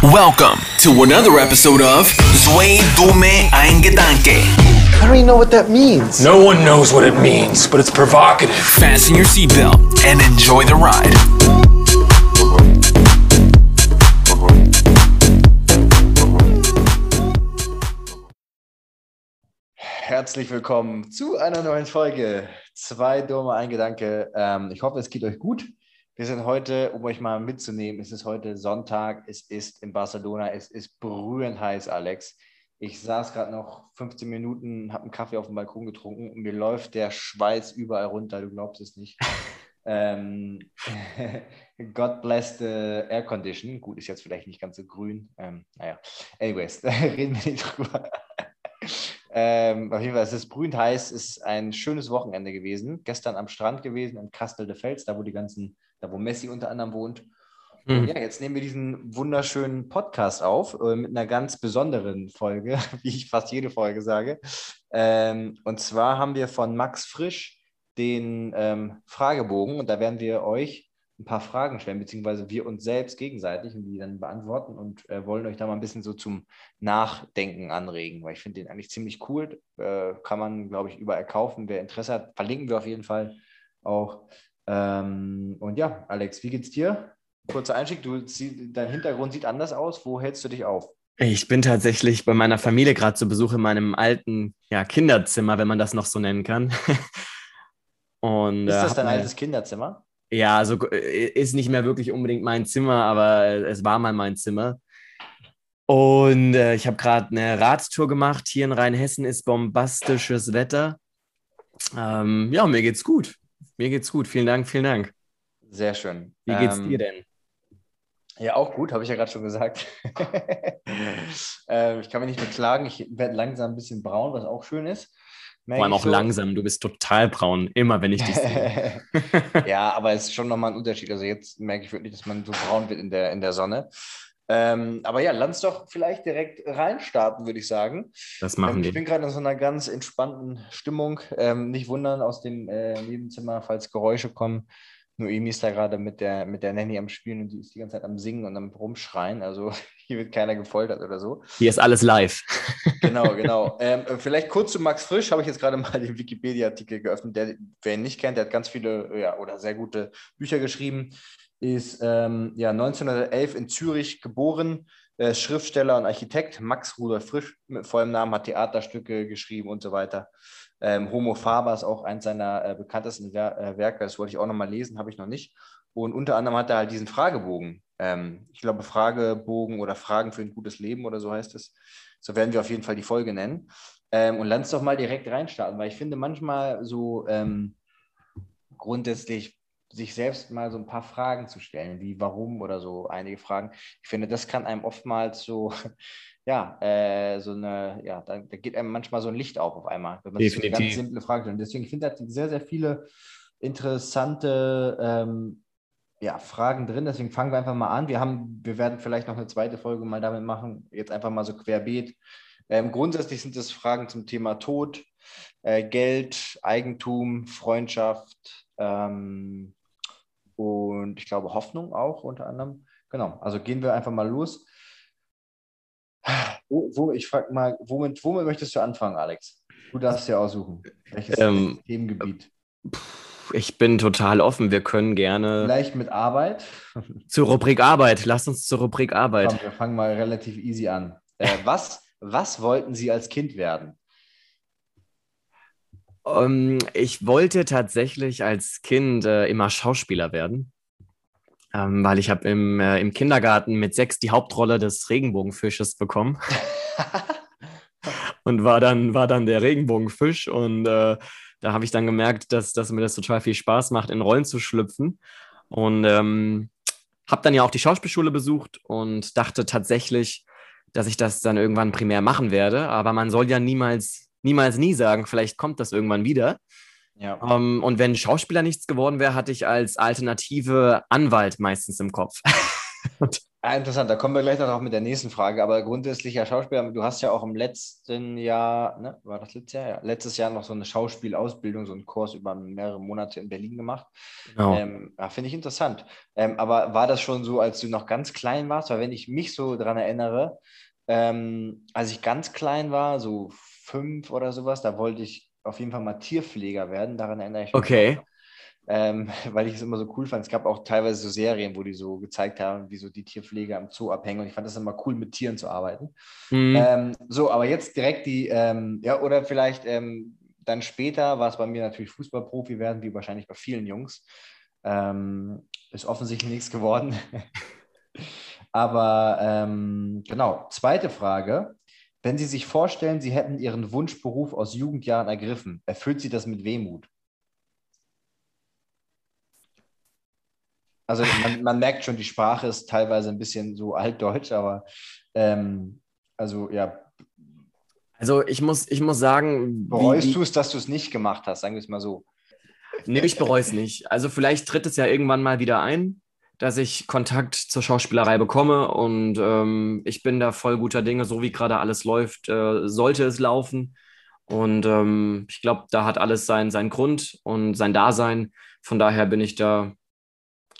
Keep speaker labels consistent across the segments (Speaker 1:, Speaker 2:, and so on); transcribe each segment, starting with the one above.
Speaker 1: Welcome to another episode of Zwei Dume Ein Gedanke.
Speaker 2: I don't even know what that means.
Speaker 3: No one knows what it means, but it's provocative.
Speaker 1: Fasten your seatbelt and enjoy the ride.
Speaker 2: Herzlich willkommen zu einer neuen Folge. Zwei Dumme, ein Gedanke. Ähm, ich hoffe, es geht euch gut. Wir sind heute, um euch mal mitzunehmen, es ist heute Sonntag, es ist in Barcelona, es ist brühend heiß, Alex. Ich saß gerade noch 15 Minuten, habe einen Kaffee auf dem Balkon getrunken und mir läuft der Schweiß überall runter, du glaubst es nicht. ähm, God bless the Air Condition. Gut, ist jetzt vielleicht nicht ganz so grün. Ähm, naja, anyways, reden wir nicht drüber. Ähm, auf jeden Fall, es ist brühend heiß, es ist ein schönes Wochenende gewesen. Gestern am Strand gewesen, in Castel de Fels, da wo die ganzen, da wo Messi unter anderem wohnt. Und
Speaker 3: Hm.
Speaker 2: ja, jetzt nehmen wir diesen wunderschönen Podcast auf äh, mit einer ganz besonderen Folge, wie ich fast jede Folge sage. Ähm, und zwar haben wir von Max Frisch den ähm, Fragebogen und da werden wir euch ein paar Fragen stellen, beziehungsweise wir uns selbst gegenseitig und die dann beantworten und äh, wollen euch da mal ein bisschen so zum Nachdenken anregen, weil ich finde den eigentlich ziemlich cool. Äh, kann man, glaube ich, überall kaufen. Wer Interesse hat, verlinken wir auf jeden Fall auch. Ähm, und ja, Alex, wie geht's dir? Kurzer Einstieg, du, dein Hintergrund sieht anders aus. Wo hältst du dich auf?
Speaker 4: Ich bin tatsächlich bei meiner Familie gerade zu Besuch in meinem alten ja, Kinderzimmer, wenn man das noch so nennen kann. Und,
Speaker 2: Ist
Speaker 4: äh,
Speaker 2: das
Speaker 4: hab
Speaker 2: dein altes Kinderzimmer?
Speaker 4: Ja, also äh, ist nicht mehr wirklich unbedingt mein Zimmer, aber es war mal mein Zimmer. Und äh, ich habe gerade eine Radtour gemacht. Hier in Rheinhessen ist bombastisches Wetter. Ähm, ja, mir geht's gut. Mir geht's gut. Vielen Dank, vielen Dank.
Speaker 2: Sehr schön.
Speaker 4: Wie geht's
Speaker 2: Ähm,
Speaker 4: dir denn?
Speaker 2: Ja, auch gut, habe ich ja gerade schon gesagt. ähm, ich kann mich nicht beklagen. Ich werde langsam ein bisschen braun, was auch schön ist. Merke
Speaker 4: Vor allem auch
Speaker 2: so.
Speaker 4: langsam. Du bist total braun, immer wenn ich dich sehe.
Speaker 2: ja, aber es ist schon nochmal ein Unterschied. Also jetzt merke ich wirklich, dass man so braun wird in der, in der Sonne. Ähm, aber ja, lass doch vielleicht direkt reinstarten, würde ich sagen.
Speaker 4: Das
Speaker 2: Ähm,
Speaker 4: machen
Speaker 2: ich
Speaker 4: wir.
Speaker 2: bin gerade in so einer ganz entspannten Stimmung. Ähm, nicht wundern aus dem äh, Nebenzimmer, falls Geräusche kommen. Noemi ist da gerade mit der, mit der Nanny am Spielen und die ist die ganze Zeit am Singen und am Rumschreien. Also hier wird keiner gefoltert oder so.
Speaker 4: Hier ist alles live.
Speaker 2: Genau, genau. ähm, äh, vielleicht kurz zu Max Frisch, habe ich jetzt gerade mal den Wikipedia-Artikel geöffnet. Der, wer ihn nicht kennt, der hat ganz viele ja, oder sehr gute Bücher geschrieben. Ist ähm, ja, 1911 in Zürich geboren, äh, Schriftsteller und Architekt. Max Rudolf Frisch mit vollem Namen hat Theaterstücke geschrieben und so weiter. Ähm, Homo Faber ist auch eins seiner äh, bekanntesten Wer äh, Werke. Das wollte ich auch nochmal lesen, habe ich noch nicht. Und unter anderem hat er halt diesen Fragebogen. Ähm, ich glaube, Fragebogen oder Fragen für ein gutes Leben oder so heißt es. So werden wir auf jeden Fall die Folge nennen. Ähm, und lass uns doch mal direkt reinstarten, weil ich finde manchmal so ähm, grundsätzlich sich selbst mal so ein paar Fragen zu stellen, wie warum oder so einige Fragen. Ich finde, das kann einem oftmals so, ja, äh, so eine, ja, da, da geht einem manchmal so ein Licht auf auf einmal, wenn man sich so eine ganz
Speaker 4: Definitiv.
Speaker 2: simple Frage stellt. Deswegen ich finde, er hat sehr, sehr viele interessante ähm, ja, Fragen drin. Deswegen fangen wir einfach mal an. Wir haben, wir werden vielleicht noch eine zweite Folge mal damit machen. Jetzt einfach mal so querbeet. Ähm, grundsätzlich sind es Fragen zum Thema Tod, äh, Geld, Eigentum, Freundschaft ähm, und ich glaube Hoffnung auch unter anderem. Genau, also gehen wir einfach mal los. Wo, wo, ich frage mal, womit, womit möchtest du anfangen, Alex? Du darfst dir aussuchen. Welches
Speaker 4: Ähm,
Speaker 2: Themengebiet?
Speaker 4: Ich bin total offen. Wir können gerne
Speaker 2: Vielleicht mit Arbeit.
Speaker 4: zur Rubrik Arbeit. Lass uns zur Rubrik Arbeit.
Speaker 2: Komm, wir fangen mal relativ easy an. Äh, was, was wollten Sie als Kind werden?
Speaker 4: Ähm, ich wollte tatsächlich als Kind äh, immer Schauspieler werden, ähm, weil ich habe im, äh, im Kindergarten mit sechs die Hauptrolle des Regenbogenfisches bekommen. Und war dann, war dann der Regenbogenfisch. Und äh, da habe ich dann gemerkt, dass, dass mir das total viel Spaß macht, in Rollen zu schlüpfen. Und ähm, habe dann ja auch die Schauspielschule besucht und dachte tatsächlich, dass ich das dann irgendwann primär machen werde, aber man soll ja niemals, niemals nie sagen, vielleicht kommt das irgendwann wieder.
Speaker 2: Ja.
Speaker 4: Ähm, und wenn Schauspieler nichts geworden wäre, hatte ich als Alternative Anwalt meistens im Kopf.
Speaker 2: Ah, interessant, da kommen wir gleich noch mit der nächsten Frage. Aber grundsätzlich ja Schauspieler, du hast ja auch im letzten Jahr, ne, war das letztes Jahr? Ja, letztes Jahr noch so eine Schauspielausbildung, so einen Kurs über mehrere Monate in Berlin gemacht. Genau. Ähm, ja, Finde ich interessant. Ähm, aber war das schon so, als du noch ganz klein warst? Weil wenn ich mich so daran erinnere, ähm, als ich ganz klein war, so fünf oder sowas, da wollte ich auf jeden Fall mal Tierpfleger werden. Daran erinnere ich
Speaker 4: mich. Okay.
Speaker 2: Ähm, weil ich es immer so cool fand. Es gab auch teilweise so Serien, wo die so gezeigt haben, wie so die Tierpfleger am Zoo abhängen. Und ich fand das immer cool, mit Tieren zu arbeiten. Mhm. Ähm, so, aber jetzt direkt die, ähm, ja, oder vielleicht ähm, dann später war es bei mir natürlich Fußballprofi werden, wie wahrscheinlich bei vielen Jungs. Ähm, ist offensichtlich nichts geworden. aber ähm, genau, zweite Frage. Wenn Sie sich vorstellen, Sie hätten Ihren Wunschberuf aus Jugendjahren ergriffen, erfüllt Sie das mit Wehmut? Also man, man, merkt schon, die Sprache ist teilweise ein bisschen so altdeutsch, aber ähm, also ja.
Speaker 4: Also ich muss, ich muss sagen.
Speaker 2: Bereust du es, dass du es nicht gemacht hast, sagen wir es mal so.
Speaker 4: Nee, ich bereue es nicht. Also vielleicht tritt es ja irgendwann mal wieder ein, dass ich Kontakt zur Schauspielerei bekomme und ähm, ich bin da voll guter Dinge, so wie gerade alles läuft, äh, sollte es laufen. Und ähm, ich glaube, da hat alles seinen, seinen Grund und sein Dasein. Von daher bin ich da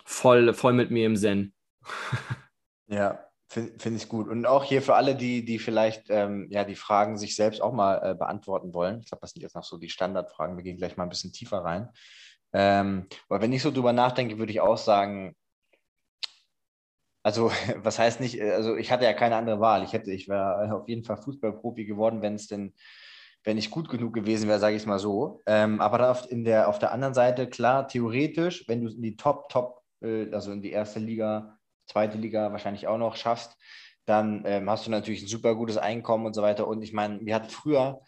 Speaker 4: voll, voll mit mir im Zen.
Speaker 2: ja, finde find ich gut. Und auch hier für alle, die, die vielleicht ähm, ja, die Fragen sich selbst auch mal äh, beantworten wollen. Ich glaube, das sind jetzt noch so die Standardfragen. Wir gehen gleich mal ein bisschen tiefer rein. Ähm, aber wenn ich so drüber nachdenke, würde ich auch sagen, also was heißt nicht, also ich hatte ja keine andere Wahl. Ich hätte, ich wäre auf jeden Fall Fußballprofi geworden, wenn es denn, wenn ich gut genug gewesen wäre, sage ich es mal so. Ähm, aber auf, in der, auf der anderen Seite, klar, theoretisch, wenn du in die Top, Top äh, also in die erste Liga, zweite Liga wahrscheinlich auch noch schaffst, dann ähm, hast du natürlich ein super gutes Einkommen und so weiter. Und ich meine, wir hatten früher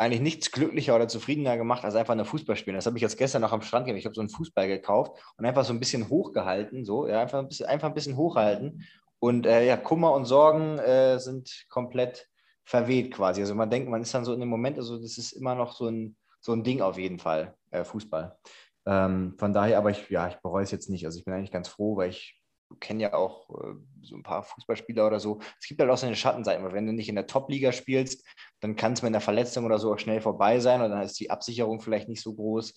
Speaker 2: eigentlich nichts glücklicher oder zufriedener gemacht, als einfach eine Fußball spielen. Das habe ich jetzt gestern noch am Strand gemacht. Ich habe so einen Fußball gekauft und einfach so ein bisschen hochgehalten, so, ja, einfach ein bisschen, einfach ein bisschen hochhalten. Und äh, ja, Kummer und Sorgen äh, sind komplett verweht quasi. Also man denkt, man ist dann so in dem Moment, also das ist immer noch so ein, so ein Ding auf jeden Fall, äh, Fußball. Ähm, von daher, aber ich, ja, ich bereue es jetzt nicht. Also ich bin eigentlich ganz froh, weil ich kenne ja auch äh, so ein paar Fußballspieler oder so. Es gibt halt auch so eine Schattenseite, weil wenn du nicht in der Top-Liga spielst, dann kann es mit einer Verletzung oder so auch schnell vorbei sein und dann ist die Absicherung vielleicht nicht so groß.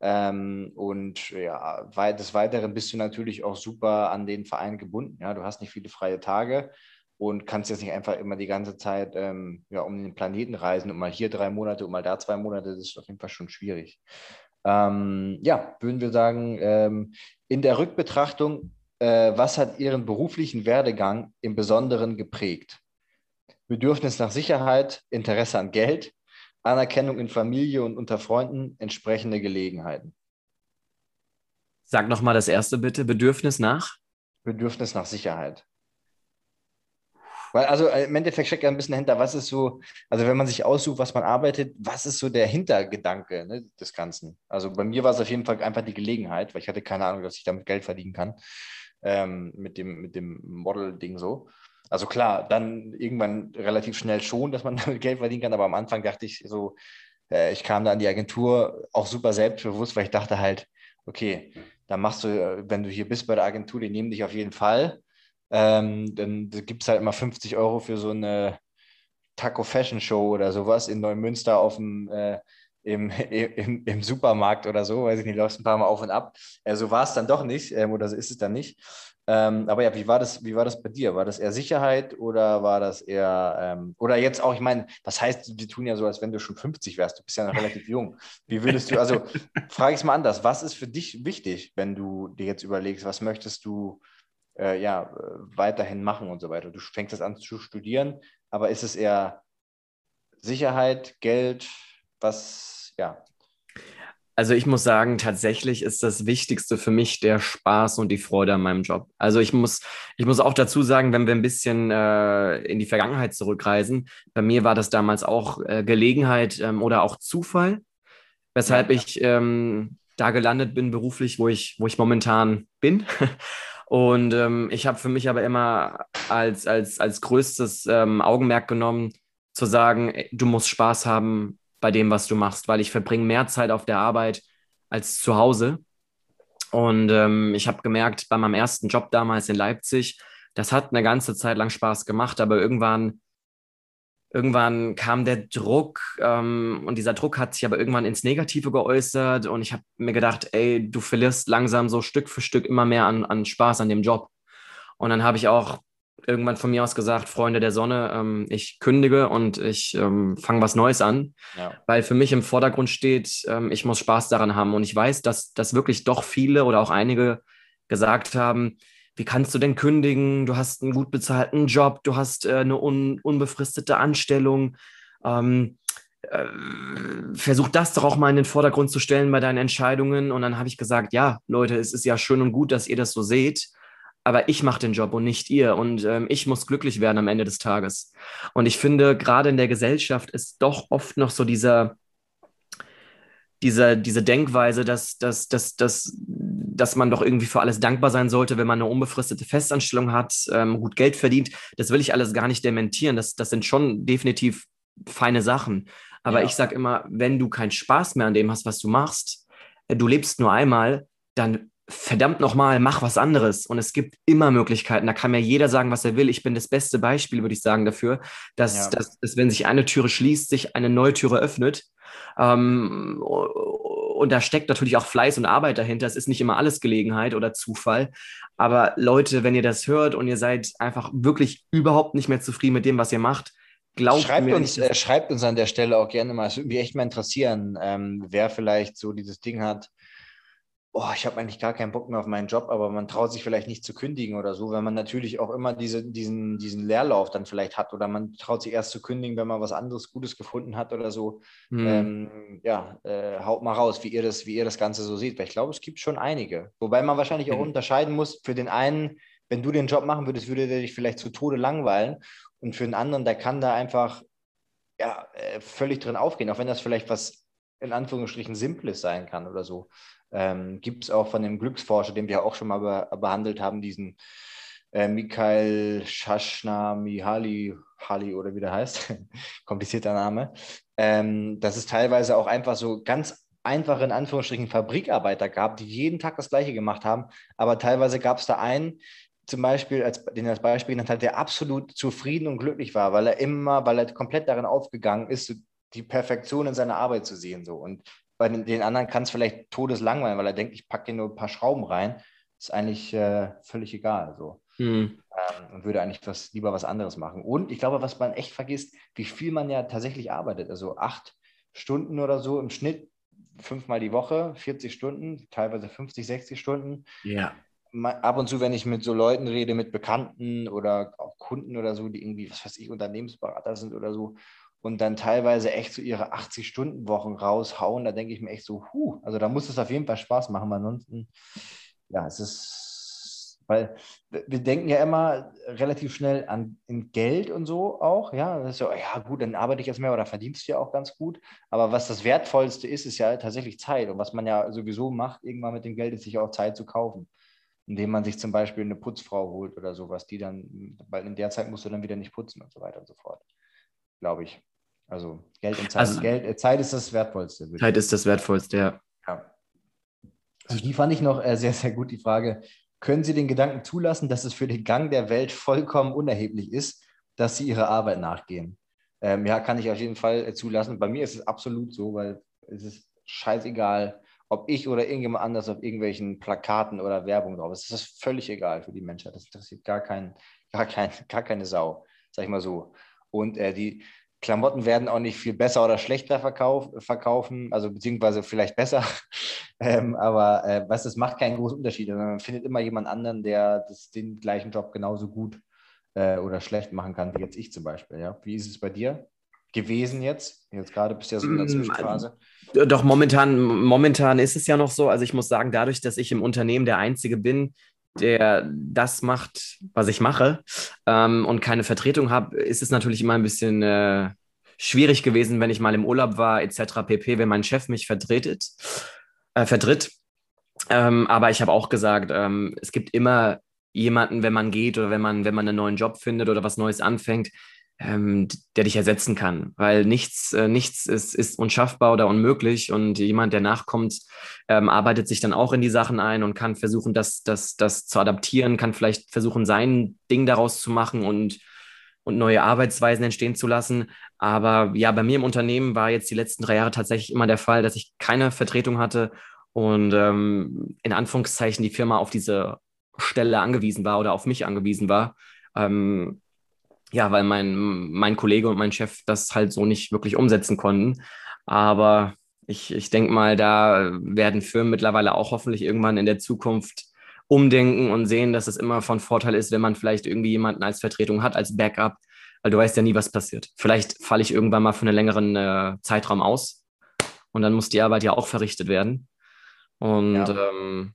Speaker 2: Ähm, und ja, des Weiteren bist du natürlich auch super an den Verein gebunden. Ja, du hast nicht viele freie Tage und kannst jetzt nicht einfach immer die ganze Zeit ähm, ja, um den Planeten reisen und mal hier drei Monate und mal da zwei Monate. Das ist auf jeden Fall schon schwierig. Ähm, ja, würden wir sagen, ähm, in der Rückbetrachtung, äh, was hat Ihren beruflichen Werdegang im Besonderen geprägt? Bedürfnis nach Sicherheit, Interesse an Geld, Anerkennung in Familie und unter Freunden, entsprechende Gelegenheiten.
Speaker 4: Sag nochmal das erste bitte, Bedürfnis nach?
Speaker 2: Bedürfnis nach Sicherheit. Weil also im Endeffekt steckt ja ein bisschen dahinter, was ist so, also wenn man sich aussucht, was man arbeitet, was ist so der Hintergedanke ne, des Ganzen? Also bei mir war es auf jeden Fall einfach die Gelegenheit, weil ich hatte keine Ahnung, dass ich damit Geld verdienen kann, ähm, mit dem, mit dem Model-Ding so. Also klar, dann irgendwann relativ schnell schon, dass man damit Geld verdienen kann, aber am Anfang dachte ich so, äh, ich kam da an die Agentur auch super selbstbewusst, weil ich dachte halt, okay, dann machst du, äh, wenn du hier bist bei der Agentur, die nehmen dich auf jeden Fall. Ähm, dann gibt es halt immer 50 Euro für so eine Taco Fashion Show oder sowas in Neumünster auf dem, äh, im, im, im, Supermarkt oder so, weiß ich nicht, läufst ein paar Mal auf und ab. Äh, so war es dann doch nicht, ähm, oder so ist es dann nicht. Ähm, aber ja, wie war, das, wie war das bei dir? War das eher Sicherheit oder war das eher, ähm, oder jetzt auch, ich meine, was heißt, wir tun ja so, als wenn du schon 50 wärst, du bist ja noch relativ jung. Wie würdest du, also frage ich es mal anders, was ist für dich wichtig, wenn du dir jetzt überlegst, was möchtest du äh, ja, weiterhin machen und so weiter. Du fängst jetzt an zu studieren, aber ist es eher Sicherheit, Geld, was, ja.
Speaker 4: Also ich muss sagen, tatsächlich ist das Wichtigste für mich der Spaß und die Freude an meinem Job. Also ich muss, ich muss auch dazu sagen, wenn wir ein bisschen äh, in die Vergangenheit zurückreisen, bei mir war das damals auch äh, Gelegenheit ähm, oder auch Zufall, weshalb ja, ja. ich ähm, da gelandet bin beruflich, wo ich, wo ich momentan bin. Und ähm, ich habe für mich aber immer als, als, als größtes ähm, Augenmerk genommen, zu sagen, du musst Spaß haben bei dem, was du machst, weil ich verbringe mehr Zeit auf der Arbeit als zu Hause. Und ähm, ich habe gemerkt, bei meinem ersten Job damals in Leipzig, das hat eine ganze Zeit lang Spaß gemacht, aber irgendwann, irgendwann kam der Druck ähm, und dieser Druck hat sich aber irgendwann ins Negative geäußert und ich habe mir gedacht, ey, du verlierst langsam so Stück für Stück immer mehr an, an Spaß an dem Job. Und dann habe ich auch irgendwann von mir aus gesagt, Freunde der Sonne, ähm, ich kündige und ich ähm, fange was Neues an, ja. weil für mich im Vordergrund steht, ähm, ich muss Spaß daran haben. Und ich weiß, dass, dass wirklich doch viele oder auch einige gesagt haben, wie kannst du denn kündigen? Du hast einen gut bezahlten Job, du hast äh, eine un unbefristete Anstellung. Ähm, äh, versuch das doch auch mal in den Vordergrund zu stellen bei deinen Entscheidungen. Und dann habe ich gesagt, ja, Leute, es ist ja schön und gut, dass ihr das so seht aber ich mache den Job und nicht ihr und ähm, ich muss glücklich werden am Ende des Tages. Und ich finde, gerade in der Gesellschaft ist doch oft noch so dieser, dieser, diese Denkweise, dass, dass, dass, dass, dass man doch irgendwie für alles dankbar sein sollte, wenn man eine unbefristete Festanstellung hat, ähm, gut Geld verdient. Das will ich alles gar nicht dementieren. Das, das sind schon definitiv feine Sachen. Aber ja. ich sage immer, wenn du keinen Spaß mehr an dem hast, was du machst, äh, du lebst nur einmal, dann verdammt nochmal, mach was anderes. Und es gibt immer Möglichkeiten. Da kann mir jeder sagen, was er will. Ich bin das beste Beispiel, würde ich sagen, dafür, dass, ja. dass, dass, wenn sich eine Türe schließt, sich eine neue Türe öffnet. Ähm, und da steckt natürlich auch Fleiß und Arbeit dahinter. Es ist nicht immer alles Gelegenheit oder Zufall. Aber Leute, wenn ihr das hört und ihr seid einfach wirklich überhaupt nicht mehr zufrieden mit dem, was ihr macht,
Speaker 2: Glaubt schreibt uns, äh, schreibt uns an der Stelle auch gerne mal. Es würde mich echt mal interessieren, ähm, wer vielleicht so dieses Ding hat, oh, ich habe eigentlich gar keinen Bock mehr auf meinen Job, aber man traut sich vielleicht nicht zu kündigen oder so, wenn man natürlich auch immer diese, diesen, diesen Leerlauf dann vielleicht hat oder man traut sich erst zu kündigen, wenn man was anderes Gutes gefunden hat oder so. Mhm. Ähm, ja, äh, haut mal raus, wie ihr, das, wie ihr das Ganze so seht, weil ich glaube, es gibt schon einige. Wobei man wahrscheinlich auch mhm. unterscheiden muss, für den einen, wenn du den Job machen würdest, würde der dich vielleicht zu Tode langweilen und für den anderen, der kann da einfach ja, äh, völlig drin aufgehen, auch wenn das vielleicht was in Anführungsstrichen Simples sein kann oder so ähm, gibt es auch von dem Glücksforscher, den wir auch schon mal be behandelt haben, diesen äh, Mikhail Schaschna Mihali Hali oder wie der heißt, komplizierter Name. Ähm, dass es teilweise auch einfach so ganz einfache, in Anführungsstrichen, Fabrikarbeiter gab, die jeden Tag das Gleiche gemacht haben. Aber teilweise gab es da einen, zum Beispiel, als, den als Beispiel genannt hat, der absolut zufrieden und glücklich war, weil er immer, weil er komplett darin aufgegangen ist, die Perfektion in seiner Arbeit zu sehen. So. Und bei den, anderen kann es vielleicht todeslangweilen, weil er denkt, ich packe hier nur ein paar Schrauben rein. Ist eigentlich äh, völlig egal. So. Mhm. Ähm, und würde eigentlich was, lieber was anderes machen. Und ich glaube, was man echt vergisst, wie viel man ja tatsächlich arbeitet. Also acht Stunden oder so im Schnitt, fünfmal die Woche, 40 Stunden, teilweise 50, 60 Stunden.
Speaker 4: Ja.
Speaker 2: Ab und zu, wenn ich mit so Leuten rede, mit Bekannten oder auch Kunden oder so, die irgendwie, was weiß ich, Unternehmensberater sind oder so, und dann teilweise echt so ihre 80-Stunden-Wochen raushauen, da denke ich mir echt so, huh, also da muss es auf jeden Fall Spaß machen. Ansonsten, ja, es ist, weil wir denken ja immer relativ schnell an Geld und so auch, ja, das ist so, ja gut, dann arbeite ich jetzt mehr oder verdienst du ja auch ganz gut, aber was das Wertvollste ist, ist ja tatsächlich Zeit und was man ja sowieso macht, irgendwann mit dem Geld, ist sich auch Zeit zu kaufen indem man sich zum Beispiel eine Putzfrau holt oder sowas, die dann, weil in der Zeit musst du dann wieder nicht putzen und so weiter und so fort. Glaube ich. Also Geld und Zeit. Also, Geld, äh, Zeit ist das Wertvollste.
Speaker 4: Zeit ist das Wertvollste, ja. ja.
Speaker 2: Und die fand ich noch äh, sehr, sehr gut, die Frage. Können Sie den Gedanken zulassen, dass es für den Gang der Welt vollkommen unerheblich ist, dass Sie Ihrer Arbeit nachgehen? Ähm, ja, kann ich auf jeden Fall äh, zulassen. Bei mir ist es absolut so, weil es ist scheißegal, ob ich oder irgendjemand anders auf irgendwelchen Plakaten oder Werbung drauf ist. Das ist völlig egal für die Menschheit. Das interessiert gar, kein, gar, kein, gar keine Sau, sag ich mal so. Und äh, die, Klamotten werden auch nicht viel besser oder schlechter verkauf, verkaufen, also beziehungsweise vielleicht besser. ähm, aber äh, was das macht keinen großen Unterschied. Man findet immer jemand anderen, der das, den gleichen Job genauso gut äh, oder schlecht machen kann, wie jetzt ich zum Beispiel. Ja? Wie ist es bei dir gewesen jetzt? Jetzt gerade bist du ja so in der mm, Zwischenphase.
Speaker 4: Doch, momentan, momentan ist es ja noch so. Also ich muss sagen, dadurch, dass ich im Unternehmen der Einzige bin, der das macht, was ich mache ähm, und keine Vertretung habe, ist es natürlich immer ein bisschen äh, schwierig gewesen, wenn ich mal im Urlaub war, etc. pp., wenn mein Chef mich vertretet, äh, vertritt. Ähm, aber ich habe auch gesagt, ähm, es gibt immer jemanden, wenn man geht oder wenn man, wenn man einen neuen Job findet oder was Neues anfängt, ähm, der dich ersetzen kann, weil nichts, äh, nichts ist, ist unschaffbar oder unmöglich und jemand, der nachkommt, ähm, arbeitet sich dann auch in die Sachen ein und kann versuchen, das, das, das zu adaptieren, kann vielleicht versuchen, sein Ding daraus zu machen und, und neue Arbeitsweisen entstehen zu lassen. Aber ja, bei mir im Unternehmen war jetzt die letzten drei Jahre tatsächlich immer der Fall, dass ich keine Vertretung hatte und ähm, in Anführungszeichen die Firma auf diese Stelle angewiesen war oder auf mich angewiesen war. Ähm, ja, weil mein, mein Kollege und mein Chef das halt so nicht wirklich umsetzen konnten. Aber ich, ich denke mal, da werden Firmen mittlerweile auch hoffentlich irgendwann in der Zukunft umdenken und sehen, dass es immer von Vorteil ist, wenn man vielleicht irgendwie jemanden als Vertretung hat, als Backup, weil du weißt ja nie, was passiert. Vielleicht falle ich irgendwann mal für einen längeren äh, Zeitraum aus und dann muss die Arbeit ja auch verrichtet werden. Und ja. ähm,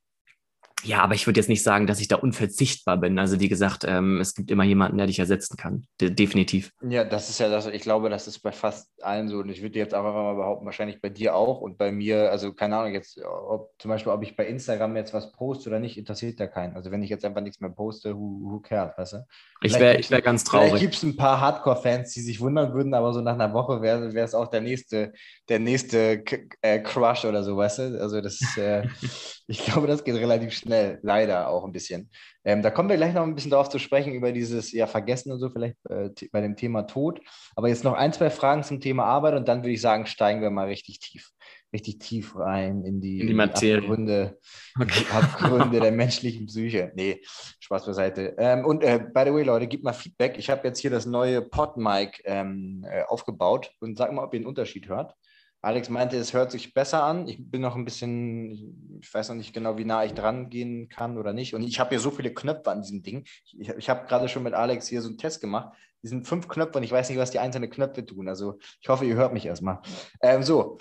Speaker 4: ja, aber ich würde jetzt nicht sagen, dass ich da unverzichtbar bin. Also wie gesagt, ähm, es gibt immer jemanden, der dich ersetzen kann. De definitiv.
Speaker 2: Ja, das ist ja das, ich glaube, das ist bei fast allen so. Und ich würde jetzt einfach mal behaupten, wahrscheinlich bei dir auch und bei mir, also keine Ahnung, jetzt, ob zum Beispiel, ob ich bei Instagram jetzt was poste oder nicht, interessiert ja keinen. Also wenn ich jetzt einfach nichts mehr poste, who, who cares, weißt du?
Speaker 4: Ich wäre wär ganz traurig.
Speaker 2: Vielleicht gibt es ein paar Hardcore-Fans, die sich wundern würden, aber so nach einer Woche wäre es auch der nächste, der nächste äh, Crush oder so, weißt du? Also das, äh, ich glaube, das geht relativ schnell, leider auch ein bisschen. Ähm, da kommen wir gleich noch ein bisschen darauf zu sprechen, über dieses ja, Vergessen und so, vielleicht äh, bei dem Thema Tod. Aber jetzt noch ein, zwei Fragen zum Thema Arbeit und dann würde ich sagen, steigen wir mal richtig tief richtig tief rein in die,
Speaker 4: in die Materie.
Speaker 2: Abgründe, okay. Abgründe der menschlichen Psyche. Nee, Spaß beiseite. Ähm, und äh, by the way, Leute, gebt mal Feedback. Ich habe jetzt hier das neue Podmic ähm, äh, aufgebaut und sag mal, ob ihr einen Unterschied hört. Alex meinte, es hört sich besser an. Ich bin noch ein bisschen, ich weiß noch nicht genau, wie nah ich dran gehen kann oder nicht. Und ich habe hier so viele Knöpfe an diesem Ding. Ich, ich habe gerade schon mit Alex hier so einen Test gemacht. Die sind fünf Knöpfe und ich weiß nicht, was die einzelnen Knöpfe tun. Also ich hoffe, ihr hört mich erstmal. Ähm, so,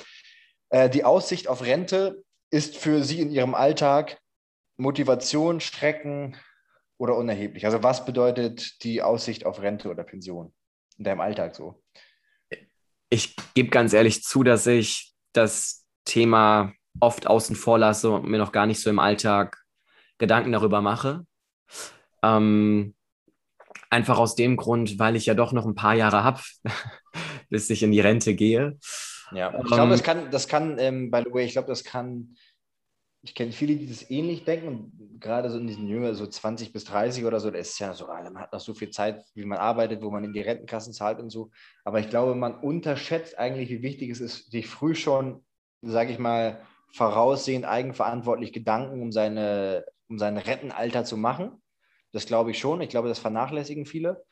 Speaker 2: äh, die Aussicht auf Rente ist für Sie in Ihrem Alltag Motivation, Schrecken oder unerheblich? Also was bedeutet die Aussicht auf Rente oder Pension in deinem Alltag so?
Speaker 4: Ich gebe ganz ehrlich zu, dass ich das Thema oft außen vor lasse und mir noch gar nicht so im Alltag Gedanken darüber mache. Ähm, einfach aus dem Grund, weil ich ja doch noch ein paar Jahre habe, bis ich in die Rente gehe.
Speaker 2: Ja, ich glaube, das ähm, kann, das kann, ähm, by the way, ich glaube, das kann, ich kenne viele, die das ähnlich denken gerade so in diesen Jüngern, so 20 bis 30 oder so, da ist ja so, ah, man hat noch so viel Zeit, wie man arbeitet, wo man in die Rentenkassen zahlt und so. Aber ich glaube, man unterschätzt eigentlich, wie wichtig es ist, sich früh schon, sage ich mal, voraussehend, eigenverantwortlich Gedanken um seine, um sein Rentenalter zu machen. Das glaube ich schon. Ich glaube, das vernachlässigen viele.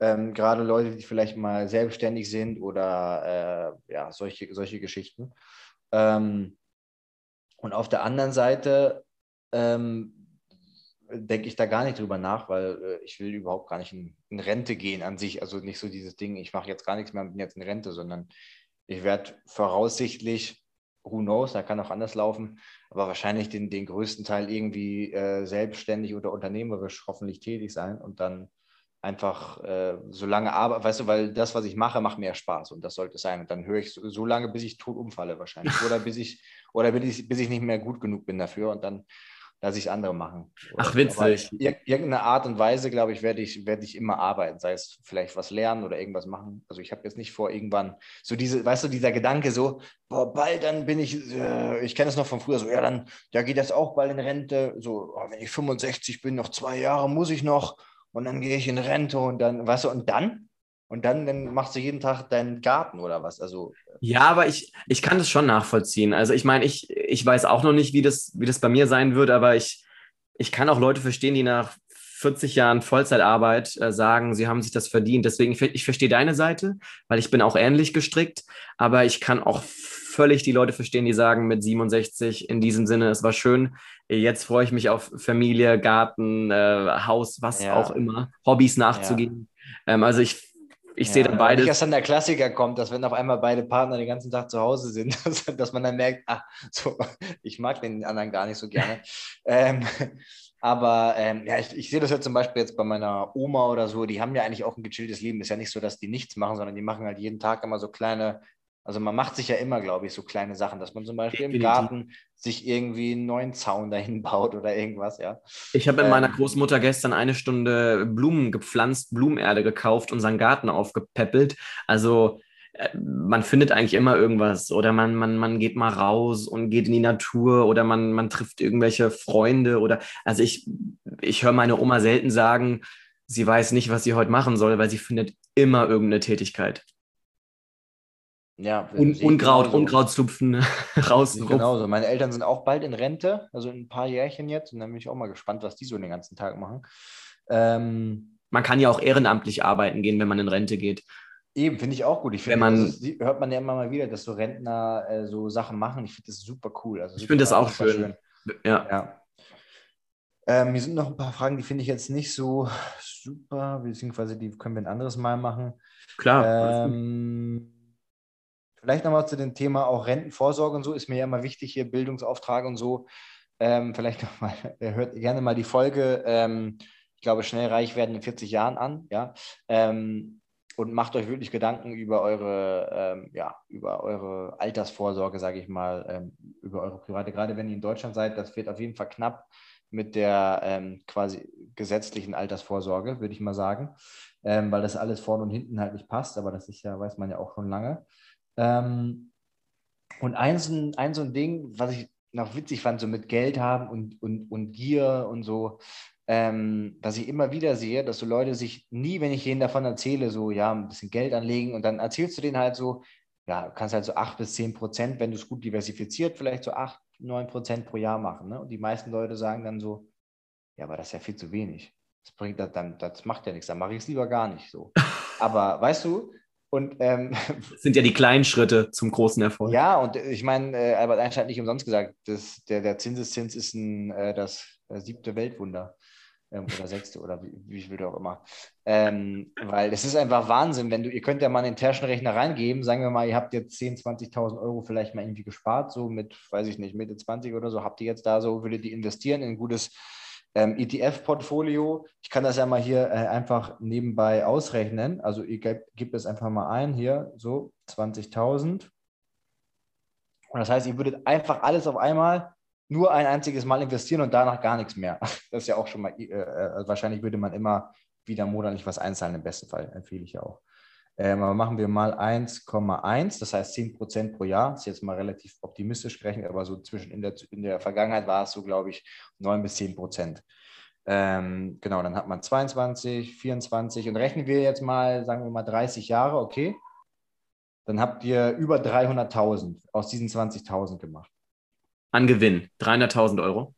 Speaker 2: Ähm, gerade Leute, die vielleicht mal selbstständig sind oder äh, ja, solche, solche Geschichten. Ähm, und auf der anderen Seite ähm, denke ich da gar nicht drüber nach, weil äh, ich will überhaupt gar nicht in, in, Rente gehen an sich. Also nicht so dieses Ding, ich mache jetzt gar nichts mehr, bin jetzt in Rente, sondern ich werde voraussichtlich, who knows, da kann auch anders laufen, aber wahrscheinlich den, den größten Teil irgendwie äh, selbstständig oder unternehmerisch hoffentlich tätig sein und dann einfach äh, so lange arbeiten, weißt du, weil das, was ich mache, macht mir Spaß und das sollte es sein. Und dann höre ich so, so, lange, bis ich tot umfalle wahrscheinlich. Oder bis ich, oder bis ich, bis ich nicht mehr gut genug bin dafür und dann lasse ich es andere machen.
Speaker 4: Oder, Ach, witzig.
Speaker 2: irgendeine Art und Weise, glaube ich, werde ich, werde ich immer arbeiten, sei es vielleicht was lernen oder irgendwas machen. Also ich habe jetzt nicht vor, irgendwann so diese, weißt du, dieser Gedanke so, boah, bald dann bin ich, äh, ich kenne es noch von früher, so, ja, dann, da geht das auch bald in Rente, so, oh, wenn ich 65 bin, noch zwei Jahre muss ich noch und dann gehe ich in Rente und dann, weißt du, und dann? Und dann, dann machst du jeden Tag deinen Garten oder was? Also,
Speaker 4: ja, aber ich, ich kann das schon nachvollziehen. Also ich meine, ich, ich weiß auch noch nicht, wie das, wie das bei mir sein wird, aber ich, ich kann auch Leute verstehen, die nach 40 Jahren Vollzeitarbeit äh, sagen, sie haben sich das verdient. Deswegen, ich verstehe deine Seite, weil ich bin auch ähnlich gestrickt, aber ich kann auch völlig die Leute verstehen, die sagen mit 67 in diesem Sinne, es war schön. Jetzt freue ich mich auf Familie, Garten, äh, Haus, was ja. auch immer, Hobbys nachzugehen. Ja. Ähm, also ich, ich ja, sehe da beides.
Speaker 2: Dass dann der Klassiker kommt, dass wenn auf einmal beide Partner den ganzen Tag zu Hause sind, dass, dass man dann merkt, ach, so, ich mag den anderen gar nicht so gerne. ähm, aber ähm, ja, ich, ich, sehe das ja zum Beispiel jetzt bei meiner Oma oder so, die haben ja eigentlich auch ein gechilltes Leben. Ist ja nicht so, dass die nichts machen, sondern die machen halt jeden Tag immer so kleine Also man macht sich ja immer, glaube ich, so kleine Sachen, dass man zum Beispiel
Speaker 4: Definitiv.
Speaker 2: im Garten sich irgendwie einen neuen Zaun dahin baut oder irgendwas, ja.
Speaker 4: Ich habe mit meiner
Speaker 2: Ähm.
Speaker 4: Großmutter gestern eine Stunde Blumen gepflanzt, Blumenerde gekauft, unseren Garten aufgepäppelt. Also äh, man findet eigentlich immer irgendwas oder man, man, man geht mal raus und geht in die Natur oder man, man trifft irgendwelche Freunde oder also ich, ich höre meine Oma selten sagen, sie weiß nicht, was sie heute machen soll, weil sie findet immer irgendeine Tätigkeit.
Speaker 2: Ja,
Speaker 4: Un
Speaker 2: sehe ich
Speaker 4: Unkraut,
Speaker 2: genauso.
Speaker 4: Unkraut zupfen, raus.
Speaker 2: Genauso. Meine Eltern sind auch bald in Rente, also in ein paar Jährchen jetzt. Und dann bin ich auch mal gespannt, was die so den ganzen Tag machen. Ähm,
Speaker 4: Man kann ja auch ehrenamtlich arbeiten gehen, wenn man in Rente geht.
Speaker 2: eben, finde ich auch gut. Ich finde,
Speaker 4: Wenn man-
Speaker 2: ist- hört man ja immer mal wieder, dass so Rentner äh, so Sachen machen. Ich finde das super cool. Also
Speaker 4: Ich finde das auch
Speaker 2: super
Speaker 4: schön. Ja.
Speaker 2: Ja. Ähm, hier sind noch ein paar Fragen, die finde ich jetzt nicht so super, beziehungsweise die können wir ein anderes Mal machen.
Speaker 4: Klar.
Speaker 2: Ähm, vielleicht nochmal zu dem Thema auch Rentenvorsorge und so, ist mir ja immer wichtig hier, Bildungsauftrag und so. Ähm, vielleicht nochmal, hört gerne mal die Folge, ähm, ich glaube, schnell reich werden in 40 Jahren an, ja. Ähm, und macht euch wirklich Gedanken über eure, ähm, ja, über eure Altersvorsorge, sage ich mal, ähm, über eure private, gerade wenn ihr in Deutschland seid, das wird auf jeden Fall knapp mit der ähm, quasi gesetzlichen Altersvorsorge, würde ich mal sagen, ähm, weil das alles vorne und hinten halt nicht passt, aber das ist ja, weiß man ja auch schon lange. Ähm, und ein so, ein, so ein Ding, was ich noch witzig fand, so mit Geld haben und, und, und Gier und so, ähm, dass ich immer wieder sehe, dass so Leute sich nie, wenn ich denen davon erzähle, so, ja, ein bisschen Geld anlegen und dann erzählst du denen halt so, ja, du kannst halt so 8 bis 10 Prozent, wenn du es gut diversifiziert, vielleicht so 8, 9 Prozent pro Jahr machen. Ne? Und die meisten Leute sagen dann so, ja, aber das ist ja viel zu wenig. Das bringt das dann, das macht ja nichts, dann mache ich es lieber gar nicht so. Aber weißt du, und ähm,
Speaker 4: Das sind ja die kleinen Schritte zum großen Erfolg.
Speaker 2: ja, und ich meine, äh, Albert Einstein hat nicht umsonst gesagt, dass der, der Zinseszins ist ein, äh, das, das siebte Weltwunder. Ähm, oder sechste oder wie, wie viel auch immer. Ähm, weil es ist einfach Wahnsinn, wenn du, ihr könnt ja mal in den Taschenrechner reingeben, sagen wir mal, ihr habt jetzt 10.000, 20.000 Euro vielleicht mal irgendwie gespart, so mit, weiß ich nicht, Mitte 20 oder so, habt ihr jetzt da so, würdet ihr investieren in ein gutes ähm, ETF-Portfolio. Ich kann das ja mal hier äh, einfach nebenbei ausrechnen. Also ihr gebt, gebt es einfach mal ein hier, so 20.000. Und das heißt, ihr würdet einfach alles auf einmal nur ein einziges Mal investieren und danach gar nichts mehr. Das ist ja auch schon mal, äh, äh, wahrscheinlich würde man immer wieder monatlich was einzahlen, im besten Fall, empfehle ich ja auch. Ähm, aber machen wir mal 1,1, das heißt 10% pro Jahr. Das ist jetzt mal relativ optimistisch gerechnet, aber so zwischen in der, in der Vergangenheit war es so, glaube ich, 9 bis 10 Prozent. Ähm, genau, dann hat man 22, 24 und rechnen wir jetzt mal, sagen wir mal 30 Jahre, okay. Dann habt ihr über 300.000 aus diesen 20.000 gemacht.
Speaker 4: An Gewinn. 300.000 Euro.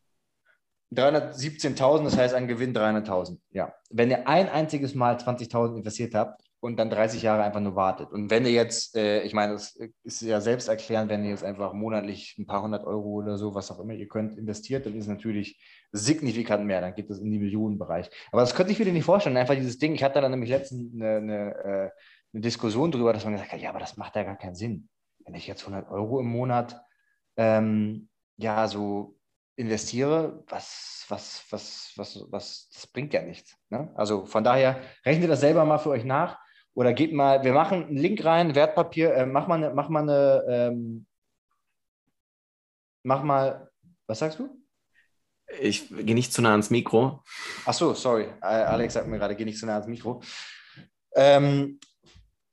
Speaker 2: 317.000, das heißt ein Gewinn 300.000. Ja. Wenn ihr ein einziges Mal 20.000 investiert habt und dann 30 Jahre einfach nur wartet. Und wenn ihr jetzt, äh, ich meine, das ist ja selbst erklären, wenn ihr jetzt einfach monatlich ein paar hundert Euro oder so, was auch immer ihr könnt, investiert, dann ist es natürlich signifikant mehr. Dann geht es in den Millionenbereich. Aber das könnte ich mir nicht vorstellen. Einfach dieses Ding, ich hatte da nämlich letztens eine, eine, äh, eine Diskussion drüber, dass man gesagt hat, ja, aber das macht ja gar keinen Sinn. Wenn ich jetzt 100 Euro im Monat ähm, ja, so investiere, was, was, was, was, was, das bringt ja nichts. Ne? Also von daher rechnet das selber mal für euch nach oder geht mal, wir machen einen Link rein, Wertpapier, äh, mach mal eine, mach mal eine, ähm, mach mal, was sagst du?
Speaker 4: Ich gehe nicht zu nah ans Mikro.
Speaker 2: Ach so, sorry, äh, Alex sagt mir gerade, geh nicht so nah ans Mikro. Ähm,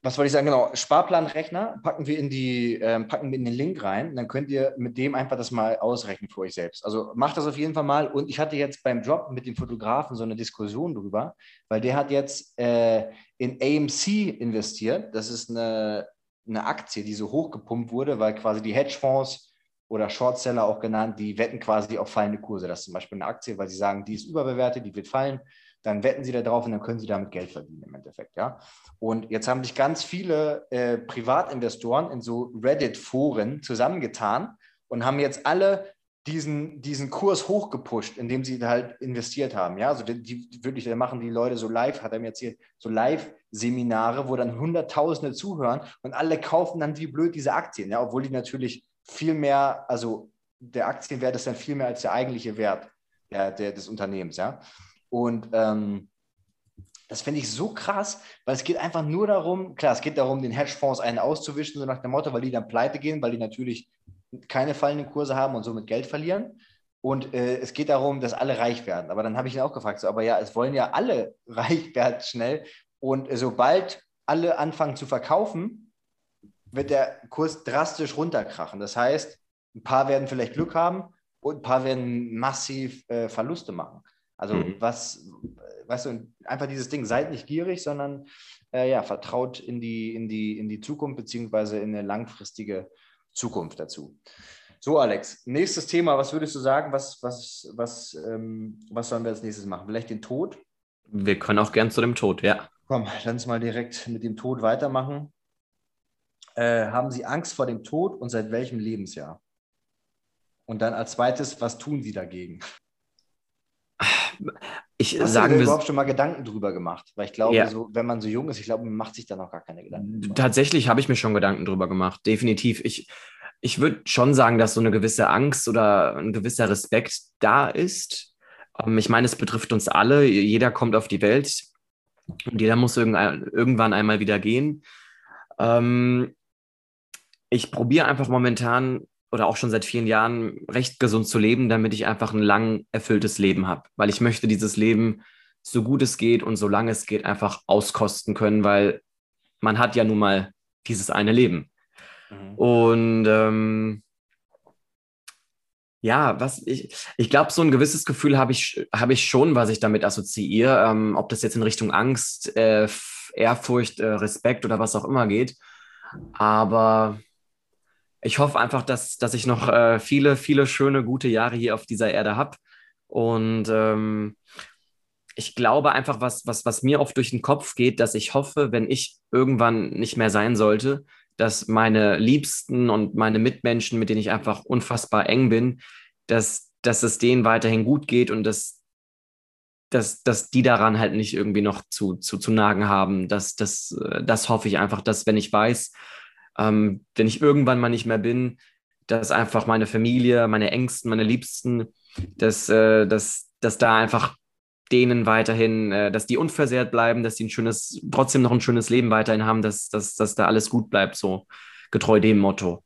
Speaker 2: was wollte ich sagen? Genau, Sparplanrechner packen wir in die, ähm, packen wir in den Link rein. Dann könnt ihr mit dem einfach das mal ausrechnen für euch selbst. Also macht das auf jeden Fall mal. Und ich hatte jetzt beim Job mit dem Fotografen so eine Diskussion drüber, weil der hat jetzt äh, in AMC investiert. Das ist eine, eine Aktie, die so hochgepumpt wurde, weil quasi die Hedgefonds oder Shortseller auch genannt, die wetten quasi auf fallende Kurse. Das ist zum Beispiel eine Aktie, weil sie sagen, die ist überbewertet, die wird fallen. Dann wetten sie da drauf und dann können sie damit Geld verdienen im Endeffekt, ja. Und jetzt haben sich ganz viele äh, Privatinvestoren in so Reddit-Foren zusammengetan und haben jetzt alle diesen, diesen Kurs hochgepusht, indem sie halt investiert haben. Ja, also die, die wirklich, da machen die Leute so live, hat er mir erzählt, so Live-Seminare, wo dann Hunderttausende zuhören und alle kaufen dann wie blöd diese Aktien, ja, obwohl die natürlich viel mehr, also der Aktienwert ist dann viel mehr als der eigentliche Wert der, der, des Unternehmens, ja. Und ähm, Das finde ich so krass, weil es geht einfach nur darum, klar, es geht darum, den Hedgefonds einen auszuwischen, so nach dem Motto, weil die dann pleite gehen, weil die natürlich keine fallenden Kurse haben und somit Geld verlieren. Und äh, es geht darum, dass alle reich werden. Aber dann habe ich ihn auch gefragt, so, aber ja, es wollen ja alle reich werden schnell. Und äh, sobald alle anfangen zu verkaufen, wird der Kurs drastisch runterkrachen. Das heißt, ein paar werden vielleicht Glück haben und ein paar werden massiv äh, Verluste machen. Also mhm. was, weißt du, einfach dieses Ding, seid nicht gierig, sondern äh, ja, vertraut in die, in, die, in die Zukunft beziehungsweise in eine langfristige Zukunft dazu. So, Alex, nächstes Thema, was würdest du sagen, was, was, was, ähm, was sollen wir als nächstes machen? Vielleicht den Tod?
Speaker 4: Wir können auch gern zu dem Tod, ja.
Speaker 2: Komm, lass uns mal direkt mit dem Tod weitermachen. Äh, haben Sie Angst vor dem Tod und seit welchem Lebensjahr? Und dann als zweites, was tun Sie dagegen?
Speaker 4: Ich
Speaker 2: Hast
Speaker 4: sagen
Speaker 2: du dir überhaupt schon mal Gedanken drüber gemacht? Weil ich glaube,
Speaker 4: Ja.
Speaker 2: so, wenn man so jung ist, ich glaube, man macht sich da noch gar keine Gedanken. drüber.
Speaker 4: Tatsächlich habe ich mir schon Gedanken drüber gemacht, definitiv. Ich, ich würde schon sagen, dass so eine gewisse Angst oder ein gewisser Respekt da ist. Ähm, Ich meine, es betrifft uns alle. Jeder kommt auf die Welt und jeder muss irgendwann einmal wieder gehen. Ähm, Ich probiere einfach momentan oder auch schon seit vielen Jahren recht gesund zu leben, damit ich einfach ein lang erfülltes Leben habe. Weil ich möchte dieses Leben so gut es geht und so lange es geht einfach auskosten können, weil man hat ja nun mal dieses eine Leben.
Speaker 2: Mhm.
Speaker 4: Und ähm, ja, was ich, ich glaube, so ein gewisses Gefühl habe ich, habe ich schon, was ich damit assoziiere, ähm, ob das jetzt in Richtung Angst, äh, Ehrfurcht, äh, Respekt oder was auch immer geht. Aber ich hoffe einfach, dass, dass ich noch äh, viele, viele schöne, gute Jahre hier auf dieser Erde habe. Und ähm, ich glaube einfach, was, was, was mir oft durch den Kopf geht, dass ich hoffe, wenn ich irgendwann nicht mehr sein sollte, dass meine Liebsten und meine Mitmenschen, mit denen ich einfach unfassbar eng bin, dass, dass es denen weiterhin gut geht und dass, dass, dass die daran halt nicht irgendwie noch zu, zu, zu nagen haben. Das, das, äh, das hoffe ich einfach, dass wenn ich weiß, ähm, wenn ich irgendwann mal nicht mehr bin, dass einfach meine Familie, meine Ängsten, meine Liebsten, dass, äh, dass, dass da einfach denen weiterhin, äh, dass die unversehrt bleiben, dass die ein schönes, trotzdem noch ein schönes Leben weiterhin haben, dass, dass, dass da alles gut bleibt, so getreu dem Motto.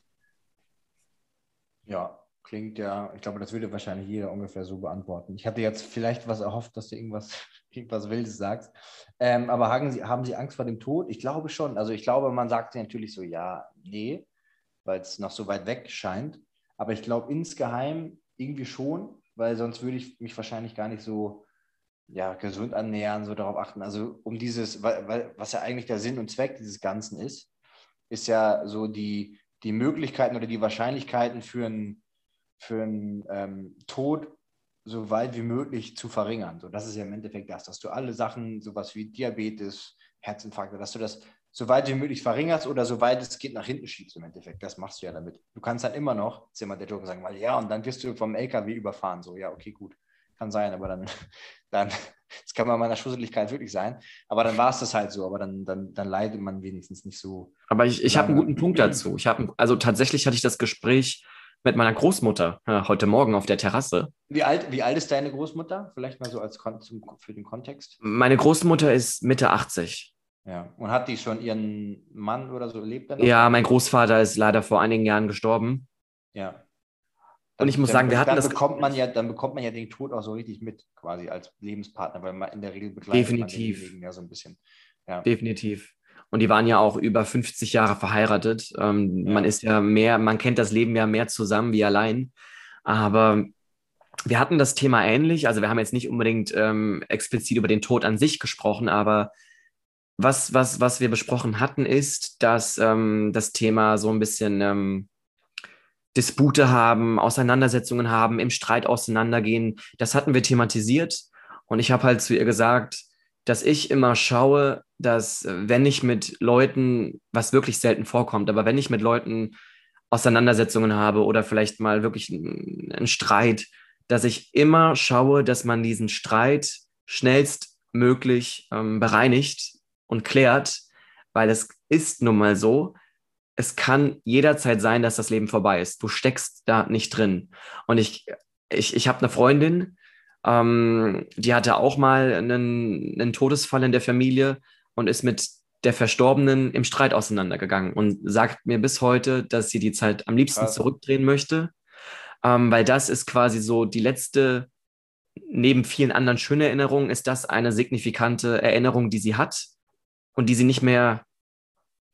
Speaker 2: Ja, klingt ja, ich glaube, das würde wahrscheinlich jeder ungefähr so beantworten. Ich hatte jetzt vielleicht was erhofft, dass du irgendwas, irgendwas Wildes sagst. Ähm, aber haben Sie, haben Sie Angst vor dem Tod? Ich glaube schon. Also ich glaube, man sagt natürlich so, ja, nee, weil es noch so weit weg scheint. Aber ich glaube insgeheim irgendwie schon, weil sonst würde ich mich wahrscheinlich gar nicht so ja, gesund annähern, so darauf achten. Also um dieses, was ja eigentlich der Sinn und Zweck dieses Ganzen ist, ist ja so die, die Möglichkeiten oder die Wahrscheinlichkeiten für einen für einen ähm, Tod so weit wie möglich zu verringern. So, das ist ja im Endeffekt das, dass du alle Sachen, sowas wie Diabetes, Herzinfarkt, dass du das so weit wie möglich verringerst oder so weit es geht nach hinten schiebst im Endeffekt. Das machst du ja damit. Du kannst dann immer noch, ist immer der Joker sagen, weil ja, und dann wirst du vom LKW überfahren. So, ja, okay, gut. Kann sein, aber dann, dann das kann bei meiner Schusseligkeit wirklich sein. Aber dann war es das halt so, aber dann, dann, dann leidet man wenigstens nicht so.
Speaker 4: Aber ich, ich habe einen guten Punkt dazu. Ich habe, also tatsächlich hatte ich das Gespräch mit meiner Großmutter äh, heute Morgen auf der Terrasse.
Speaker 2: Wie alt, wie alt ist deine Großmutter? Vielleicht mal so als zum, für den Kontext.
Speaker 4: Meine Großmutter ist Mitte 80.
Speaker 2: Ja. Und hat die schon ihren Mann oder so lebt? er noch?
Speaker 4: Ja, mein Großvater ist leider vor einigen Jahren gestorben.
Speaker 2: Ja.
Speaker 4: Und ich muss
Speaker 2: Dann-
Speaker 4: sagen, wir hatten
Speaker 2: dann
Speaker 4: das-
Speaker 2: bekommt man ja, dann bekommt man ja den Tod auch so richtig mit, quasi als Lebenspartner, weil man in der Regel begleitet
Speaker 4: Definitiv.
Speaker 2: man ja so ein bisschen. Ja.
Speaker 4: Definitiv. Und die waren ja auch über 50 Jahre verheiratet. Ähm,
Speaker 2: Ja.
Speaker 4: Man ist ja mehr, man kennt das Leben ja mehr zusammen wie allein. Aber wir hatten das Thema ähnlich. Also wir haben jetzt nicht unbedingt ähm, explizit über den Tod an sich gesprochen, aber was, was, was wir besprochen hatten, ist, dass ähm, das Thema so ein bisschen ähm, Dispute haben, Auseinandersetzungen haben, im Streit auseinandergehen. Das hatten wir thematisiert. Und ich habe halt zu ihr gesagt, dass ich immer schaue, dass äh, wenn ich mit Leuten, was wirklich selten vorkommt, aber wenn ich mit Leuten Auseinandersetzungen habe oder vielleicht mal wirklich einen Streit, dass ich immer schaue, dass man diesen Streit schnellstmöglich ähm, bereinigt und klärt, weil es ist nun mal so, es kann jederzeit sein, dass das Leben vorbei ist. Du steckst da nicht drin. Und ich, ich, ich habe eine Freundin Ähm, die hatte auch mal einen, einen Todesfall in der Familie und ist mit der Verstorbenen im Streit auseinandergegangen und sagt mir bis heute, dass sie die Zeit am liebsten
Speaker 2: Krass.
Speaker 4: zurückdrehen möchte, ähm, weil das ist quasi so die letzte, neben vielen anderen schönen Erinnerungen, ist das eine signifikante Erinnerung, die sie hat und die sie nicht mehr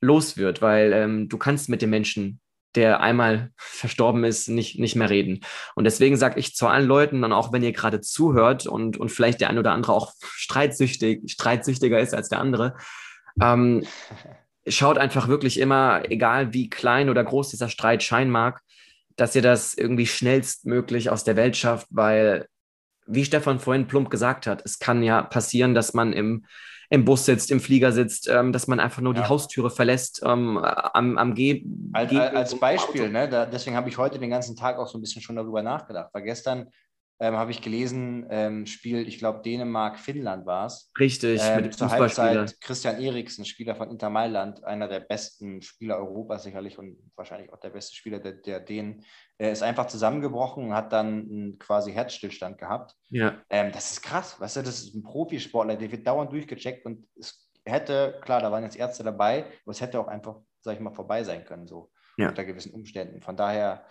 Speaker 4: los wird, weil ähm, du kannst mit dem Menschen, der einmal verstorben ist, nicht, nicht mehr reden. Und deswegen sage ich zu allen Leuten, und auch wenn ihr gerade zuhört und, und vielleicht der ein oder andere auch streitsüchtig, streitsüchtiger ist als der andere, ähm, schaut einfach wirklich immer, egal wie klein oder groß dieser Streit scheinen mag, dass ihr das irgendwie schnellstmöglich aus der Welt schafft, weil, wie Stefan vorhin plump gesagt hat, es kann ja passieren, dass man im, im Bus sitzt, im Flieger sitzt, ähm, dass man einfach nur
Speaker 2: Ja.
Speaker 4: die Haustüre verlässt, ähm, am, am Ge
Speaker 2: Als,
Speaker 4: Ge-
Speaker 2: als Beispiel, ne, da, deswegen habe ich heute den ganzen Tag auch so ein bisschen schon darüber nachgedacht, weil gestern ähm, habe ich gelesen, ähm, spielt, ich glaube, Dänemark-Finnland war es.
Speaker 4: Richtig, mit
Speaker 2: Ähm,
Speaker 4: dem
Speaker 2: zur
Speaker 4: Fußballspieler.
Speaker 2: Halbzeit Christian Eriksen, Spieler von Inter Mailand, einer der besten Spieler Europas sicherlich und wahrscheinlich auch der beste Spieler der, der Dänen, er ist einfach zusammengebrochen und hat dann einen quasi Herzstillstand gehabt.
Speaker 4: Ja,
Speaker 2: Ähm, das ist krass, weißt du, das ist ein Profisportler, der wird dauernd durchgecheckt und es hätte, klar, da waren jetzt Ärzte dabei, aber es hätte auch einfach, sag ich mal, vorbei sein können, so
Speaker 4: Ja.
Speaker 2: unter gewissen Umständen. Von daher,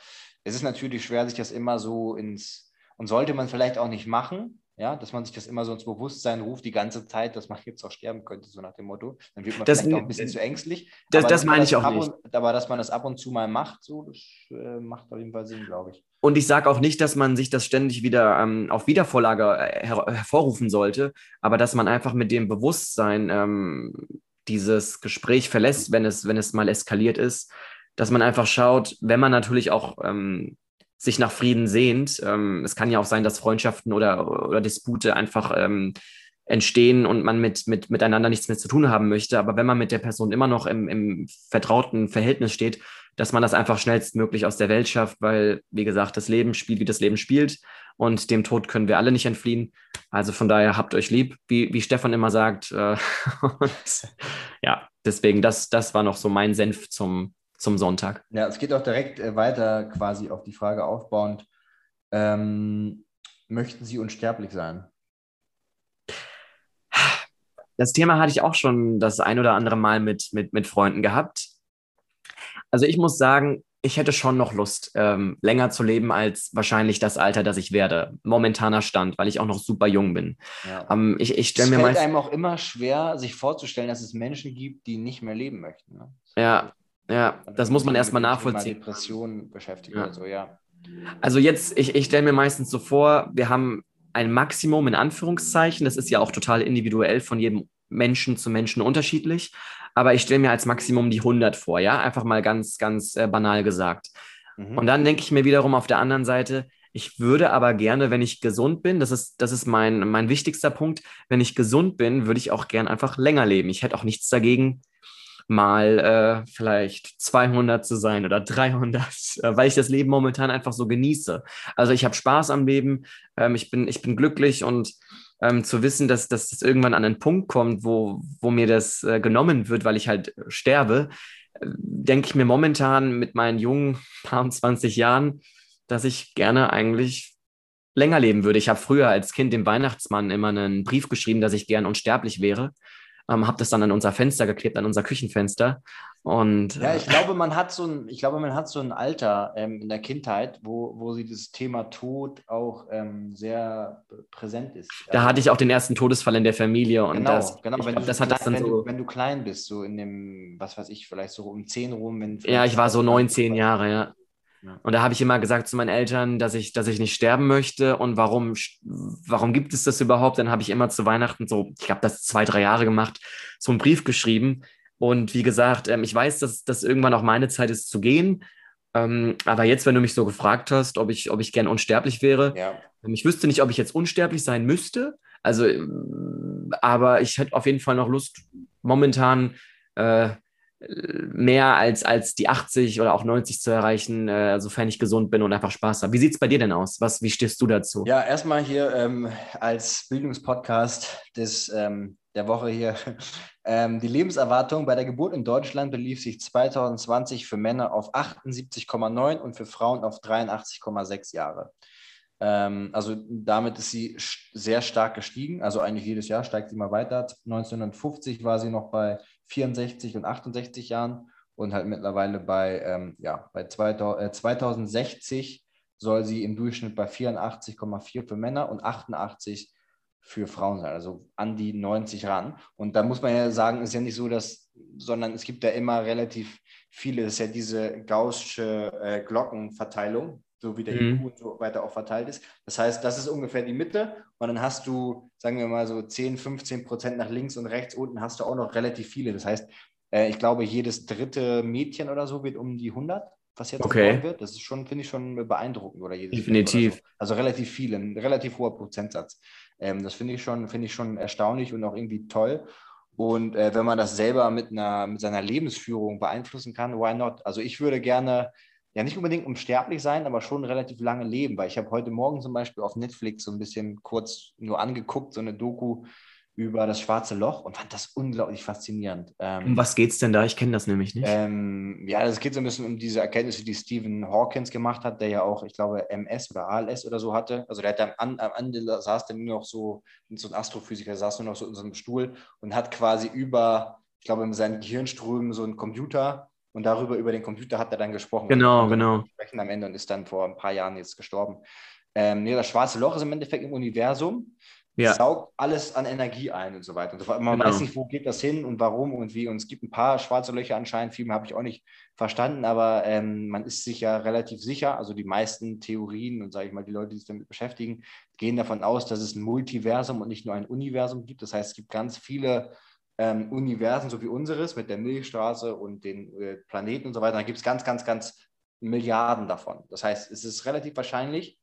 Speaker 2: es ist natürlich schwer, sich das immer so ins, und sollte man vielleicht auch nicht machen, ja, dass man sich das immer so ins Bewusstsein ruft, die ganze Zeit, dass man jetzt auch sterben könnte, so nach dem Motto. Dann wird man
Speaker 4: Das-
Speaker 2: vielleicht auch ein bisschen zu ängstlich.
Speaker 4: das- das meine ich auch nicht.
Speaker 2: Und, aber dass man das ab und zu mal macht, so, das äh, macht auf jeden Fall Sinn, glaube ich.
Speaker 4: Und ich sage auch nicht, dass man sich das ständig wieder ähm, auf Wiedervorlage äh, her hervorrufen sollte, aber dass man einfach mit dem Bewusstsein ähm, dieses Gespräch verlässt, wenn es, wenn es mal eskaliert ist, dass man einfach schaut, wenn man natürlich auch ähm, sich nach Frieden sehnt. Ähm, es kann ja auch sein, dass Freundschaften oder, oder Dispute einfach ähm, entstehen und man mit, mit, miteinander nichts mehr zu tun haben möchte. Aber wenn man mit der Person immer noch im, im vertrauten Verhältnis steht, dass man das einfach schnellstmöglich aus der Welt schafft, weil, wie gesagt, das Leben spielt, wie das Leben spielt und dem Tod können wir alle nicht entfliehen. Also von daher habt euch lieb, wie, wie Stefan immer sagt. Äh, und ja, deswegen, das, das war noch so mein Senf zum, zum Sonntag.
Speaker 2: Ja, es geht auch direkt äh, weiter quasi auf die Frage aufbauend. Ähm, möchten Sie unsterblich sein?
Speaker 4: Das Thema hatte ich auch schon das ein oder andere Mal mit, mit, mit Freunden gehabt. Also ich muss sagen, ich hätte schon noch Lust, ähm, länger zu leben als wahrscheinlich das Alter, das ich werde. Momentaner Stand, weil ich auch noch super jung bin.
Speaker 2: Ja.
Speaker 4: Ähm, ich ich
Speaker 2: es
Speaker 4: stelle mir
Speaker 2: fällt einem auch immer schwer, sich vorzustellen, dass es Menschen gibt, die nicht mehr leben möchten. Ne?
Speaker 4: ja, ja, das muss man erstmal nachvollziehen.
Speaker 2: Depressionen beschäftigt
Speaker 4: Ja.
Speaker 2: oder so, ja.
Speaker 4: Also jetzt, ich, ich stelle mir meistens so vor, wir haben ein Maximum in Anführungszeichen. Das ist ja auch total individuell von jedem Menschen zu Menschen unterschiedlich. Aber ich stelle mir als Maximum die 100 vor, ja, einfach mal ganz, ganz äh, banal gesagt.
Speaker 2: Mhm.
Speaker 4: Und dann denke ich mir wiederum auf der anderen Seite, ich würde aber gerne, wenn ich gesund bin, das ist, das ist mein, mein wichtigster Punkt, wenn ich gesund bin, würde ich auch gern einfach länger leben. Ich hätte auch nichts dagegen, mal äh, vielleicht 200 zu sein oder 300, äh, weil ich das Leben momentan einfach so genieße. Also ich habe Spaß am Leben, ähm, ich, bin, ich bin glücklich und ähm, zu wissen, dass, dass das irgendwann an einen Punkt kommt, wo, wo mir das äh, genommen wird, weil ich halt sterbe, äh, denke ich mir momentan mit meinen jungen paar und 20 Jahren, dass ich gerne eigentlich länger leben würde. Ich habe früher als Kind dem Weihnachtsmann immer einen Brief geschrieben, dass ich gern unsterblich wäre. Ähm, habe das dann an unser Fenster geklebt, an unser Küchenfenster. Und
Speaker 2: Ja,
Speaker 4: äh,
Speaker 2: ich glaube, man hat so ein, ich glaube, man hat so ein Alter ähm, in der Kindheit, wo, wo sie das Thema Tod auch ähm, sehr präsent ist.
Speaker 4: da hatte ich auch den ersten Todesfall in der Familie und
Speaker 2: genau,
Speaker 4: das,
Speaker 2: genau. Wenn,
Speaker 4: glaub,
Speaker 2: du,
Speaker 4: das dann
Speaker 2: wenn,
Speaker 4: so.
Speaker 2: du, wenn du klein bist, so in dem, was weiß ich, vielleicht so um 10 rum. Wenn
Speaker 4: Ja, ich war so 19 Jahre, ja.
Speaker 2: Ja.
Speaker 4: Und da habe ich immer gesagt zu meinen Eltern, dass ich, dass ich nicht sterben möchte und warum, warum gibt es das überhaupt? Dann habe ich immer zu Weihnachten so, ich habe das zwei, drei Jahre gemacht, so einen Brief geschrieben. Und wie gesagt, ähm, ich weiß, dass das irgendwann auch meine Zeit ist zu gehen. Ähm, aber jetzt, wenn du mich so gefragt hast, ob ich, ob ich gern unsterblich wäre,
Speaker 2: Ja,
Speaker 4: ähm, ich wüsste nicht, ob ich jetzt unsterblich sein müsste. Also, aber ich hätte auf jeden Fall noch Lust, momentan äh, mehr als, als die 80 oder auch 90 zu erreichen, äh, sofern ich gesund bin und einfach Spaß habe. Wie sieht es bei dir denn aus? Was, wie stehst du dazu?
Speaker 2: ja erstmal hier ähm, als Bildungspodcast des, ähm, der Woche hier. Ähm, die Lebenserwartung bei der Geburt in Deutschland belief sich 2020 für Männer auf 78,9 und für Frauen auf 83,6 Jahre. Ähm, also damit ist sie sehr stark gestiegen. Also eigentlich jedes Jahr steigt sie mal weiter. 1950 war sie noch bei 64 und 68 Jahren und halt mittlerweile bei, ähm, ja, bei 2000, äh, 2060 soll sie im Durchschnitt bei 84,4 für Männer und 88 für Frauen sein, also an die 90 ran. Und da muss man ja sagen, ist ja nicht so, dass, sondern es gibt ja immer relativ viele, das ist ja diese gaussische äh, Glockenverteilung, so wie der mhm. IQ und so weiter auch verteilt ist. Das heißt, das ist ungefähr die Mitte und dann hast du, sagen wir mal so 10, 15 Prozent nach links und rechts unten hast du auch noch relativ viele. Das heißt, äh, ich glaube, jedes dritte Mädchen oder so wird um die 100, was jetzt
Speaker 4: okay.
Speaker 2: wird. Das ist schon, finde ich, schon beeindruckend. Oder jedes
Speaker 4: Definitiv.
Speaker 2: So. Also relativ viel, ein relativ hoher Prozentsatz. Ähm, das finde ich, schon, find ich schon erstaunlich und auch irgendwie toll. Und äh, wenn man das selber mit, einer, mit seiner Lebensführung beeinflussen kann, why not? Also ich würde gerne ja nicht unbedingt unsterblich sein, aber schon relativ lange leben, weil ich habe heute Morgen zum Beispiel auf Netflix so ein bisschen kurz nur angeguckt, so eine Doku über das schwarze Loch und fand das unglaublich faszinierend.
Speaker 4: Ähm, um was geht es denn da? Ich kenne das nämlich nicht.
Speaker 2: Ähm, ja, es geht so ein bisschen um diese Erkenntnisse, die Stephen Hawkins gemacht hat, der ja auch, ich glaube, MS oder ALS oder so hatte. Also der hat am, am Ende saß der nur noch so, so ein Astrophysiker saß nur noch so in so einem Stuhl und hat quasi über, ich glaube, mit seinen Gehirnströmen so einen Computer und darüber, über den Computer hat er dann gesprochen.
Speaker 4: Genau, genau.
Speaker 2: Sprechen am Ende und ist dann vor ein paar Jahren jetzt gestorben. Ähm, nee, das schwarze Loch ist im Endeffekt im Universum. Ja. saugt alles an Energie ein und so weiter. Und man genau. weiß nicht, wo geht das hin und warum und wie. Und es gibt ein paar schwarze Löcher anscheinend, viel mehr habe ich auch nicht verstanden, aber ähm, man ist sich ja relativ sicher. Also die meisten Theorien und sage ich mal, die Leute, die sich damit beschäftigen, gehen davon aus, dass es ein Multiversum und nicht nur ein Universum gibt. Das heißt, es gibt ganz viele ähm, Universen, so wie unseres, mit der Milchstraße und den äh, Planeten und so weiter. Da gibt es ganz, ganz, ganz Milliarden davon. Das heißt, es ist relativ wahrscheinlich,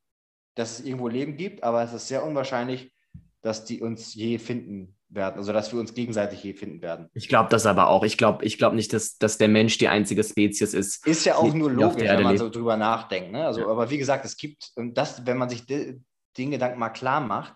Speaker 2: dass es irgendwo Leben gibt, aber es ist sehr unwahrscheinlich, dass die uns je finden werden, also dass wir uns gegenseitig je finden werden.
Speaker 4: Ich glaube das aber auch. Ich glaube ich glaub nicht, dass, dass der Mensch die einzige Spezies ist.
Speaker 2: Ist ja auch nur logisch, wenn man so drüber nachdenkt. Ne? Also, ja. Aber wie gesagt, es gibt, und das, wenn man sich de, den Gedanken mal klar macht,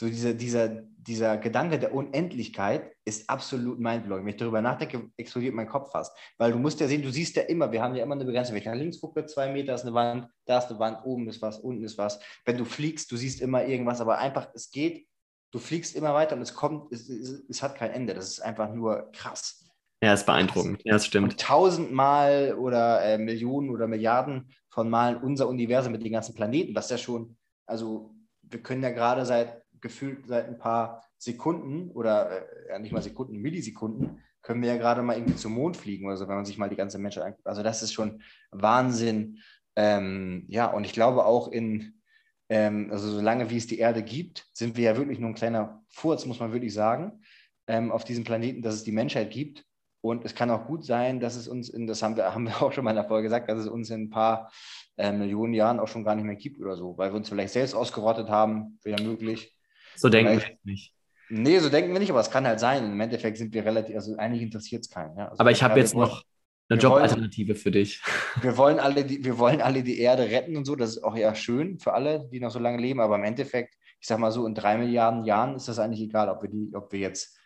Speaker 2: so diese, dieser, dieser Gedanke der Unendlichkeit ist absolut mindblowing. Wenn ich darüber nachdenke, explodiert mein Kopf fast. Weil du musst ja sehen, du siehst ja immer, wir haben ja immer eine Begrenzung. Wenn ich nach links gucke, zwei Meter ist eine Wand, da ist eine Wand, oben ist was, unten ist was. Wenn du fliegst, du siehst immer irgendwas, aber einfach, es geht du fliegst immer weiter und es kommt, es, es, es hat kein Ende. Das ist einfach nur krass.
Speaker 4: Ja, ist beeindruckend. Ja, das stimmt. Und
Speaker 2: tausendmal oder äh, Millionen oder Milliarden von Malen unser Universum mit den ganzen Planeten, was ja schon, also wir können ja gerade seit gefühlt seit ein paar Sekunden oder äh, ja nicht mal Sekunden, Millisekunden, können wir ja gerade mal irgendwie zum Mond fliegen oder so, wenn man sich mal die ganze Menschheit anguckt. Also das ist schon Wahnsinn. Ähm, ja, und ich glaube auch in, ähm, also solange wie es die Erde gibt, sind wir ja wirklich nur ein kleiner Furz, muss man wirklich sagen, ähm, auf diesem Planeten, dass es die Menschheit gibt. Und es kann auch gut sein, dass es uns, in, das haben wir, haben wir auch schon mal in der Folge gesagt, dass es uns in ein paar äh, Millionen Jahren auch schon gar nicht mehr gibt oder so, weil wir uns vielleicht selbst ausgerottet haben, wäre möglich.
Speaker 4: So denken wir nicht.
Speaker 2: Nee, so denken wir nicht, aber es kann halt sein. Im Endeffekt sind wir relativ, also eigentlich interessiert es keinen. Ja? Also
Speaker 4: aber ich habe jetzt noch, eine Jobalternative für dich.
Speaker 2: Wir wollen, alle die, wir wollen alle die Erde retten und so. Das ist auch ja schön für alle, die noch so lange leben. Aber im Endeffekt, ich sag mal so, in drei Milliarden Jahren ist das eigentlich egal, ob wir, die, ob wir jetzt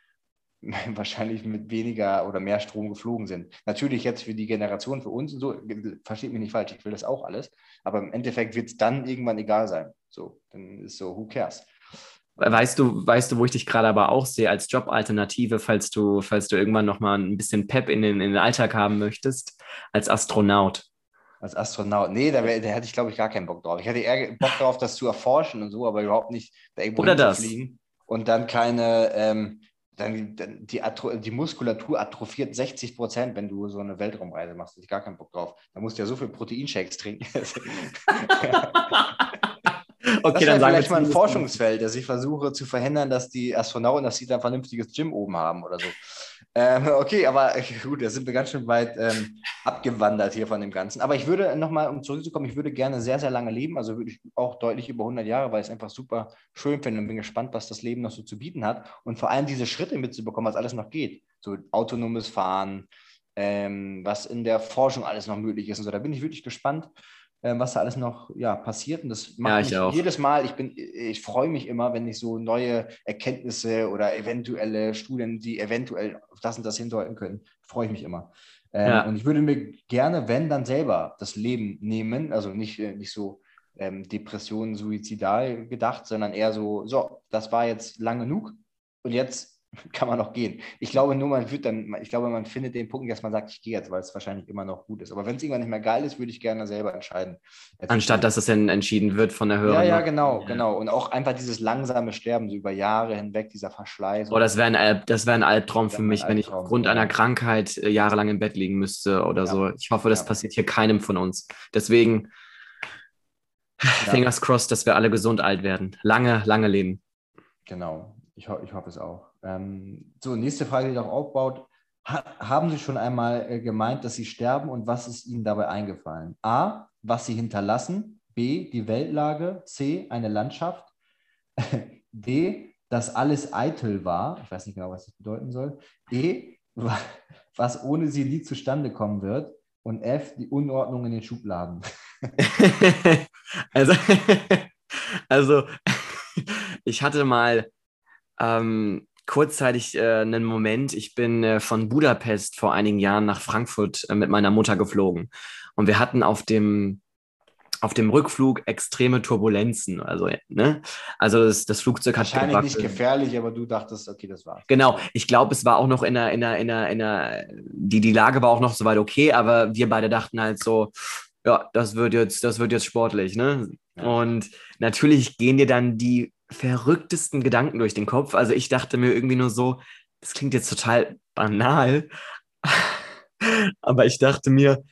Speaker 2: wahrscheinlich mit weniger oder mehr Strom geflogen sind. Natürlich jetzt für die Generation, für uns und so, versteht mich nicht falsch, ich will das auch alles. Aber im Endeffekt wird es dann irgendwann egal sein. So, dann ist so, who cares?
Speaker 4: Weißt du, weißt du, wo ich dich gerade aber auch sehe als Jobalternative, falls du, falls du irgendwann nochmal ein bisschen Pep in den, in den Alltag haben möchtest, als Astronaut?
Speaker 2: Als Astronaut. Nee, da, wär, da hätte ich, glaube ich, gar keinen Bock drauf. Ich hätte eher Bock drauf, das zu erforschen und so, aber überhaupt nicht
Speaker 4: da irgendwo Oder das. fliegen.
Speaker 2: Und dann keine, ähm, dann, dann die, die, Muskulatur atrophiert 60 Prozent, wenn du so eine Weltraumreise machst. Da hätte ich gar keinen Bock drauf. Da musst du ja so viel Proteinshakes trinken. Okay, das dann sagen vielleicht mal ein Forschungsfeld, dass ich versuche zu verhindern, dass die Astronauten, dass sie da ein vernünftiges Gym oben haben oder so. Ähm, okay, aber gut, da sind wir ganz schön weit ähm, abgewandert hier von dem Ganzen. Aber ich würde nochmal, um zurückzukommen, ich würde gerne sehr, sehr lange leben, also würde ich auch deutlich über 100 Jahre, weil ich es einfach super schön finde und bin gespannt, was das Leben noch so zu bieten hat. Und vor allem diese Schritte mitzubekommen, was alles noch geht. So autonomes Fahren, ähm, was in der Forschung alles noch möglich ist und so. Da bin ich wirklich gespannt. Ähm, was da alles noch ja, passiert. Und das macht ja, jedes Mal, ich bin, ich freue mich immer, wenn ich so neue Erkenntnisse oder eventuelle Studien, die eventuell auf das und das hindeuten können, freue ich mich immer. Ähm, ja. Und ich würde mir gerne, wenn, dann selber das Leben nehmen, also nicht, äh, nicht so ähm, Depression, suizidal gedacht, sondern eher so, so, das war jetzt lang genug und jetzt kann man noch gehen. Ich glaube nur, man wird dann, ich glaube, man findet den Punkt, dass man sagt, ich gehe jetzt, weil es wahrscheinlich immer noch gut ist. Aber wenn es irgendwann nicht mehr geil ist, würde ich gerne selber entscheiden. Jetzt
Speaker 4: Anstatt dass es dann entschieden wird von der Hörerin.
Speaker 2: Ja, ja, genau, ja. genau. Und auch einfach dieses langsame Sterben, so über Jahre hinweg, dieser Verschleiß.
Speaker 4: Oh, das wäre ein, Alb, wär ein Albtraum für mich, wenn ich aufgrund einer Krankheit äh, jahrelang im Bett liegen müsste oder ja. so. Ich hoffe, das passiert hier keinem von uns. Deswegen, fingers crossed, dass wir alle gesund alt werden. Lange, lange leben.
Speaker 2: Genau, ich, ho ich hoffe es auch. Ähm, so, nächste Frage, die darauf aufbaut. Ha haben Sie schon einmal äh, gemeint, dass Sie sterben und was ist Ihnen dabei eingefallen? A, was Sie hinterlassen. B, die Weltlage. C, eine Landschaft. D, dass alles eitel war. Ich weiß nicht genau, was das bedeuten soll. E, was ohne Sie nie zustande kommen wird. Und F, die Unordnung in den Schubladen.
Speaker 4: also, also, ich hatte mal ähm, kurzzeitig äh, einen Moment. Ich bin äh, von Budapest vor einigen Jahren nach Frankfurt äh, mit meiner Mutter geflogen. Und wir hatten auf dem, auf dem Rückflug extreme Turbulenzen. Also, ne? also das, das Flugzeug hat.
Speaker 2: Wahrscheinlich gewackelt. nicht gefährlich, aber du dachtest, okay, das war's.
Speaker 4: Genau, ich glaube, es war auch noch in der, in der, in der, in der, die, die Lage war auch noch soweit okay, aber wir beide dachten halt so, ja, das wird jetzt, das wird jetzt sportlich, ne? Ja. Und natürlich gehen dir dann die verrücktesten Gedanken durch den Kopf. Also ich dachte mir irgendwie nur so, das klingt jetzt total banal, aber ich dachte mir,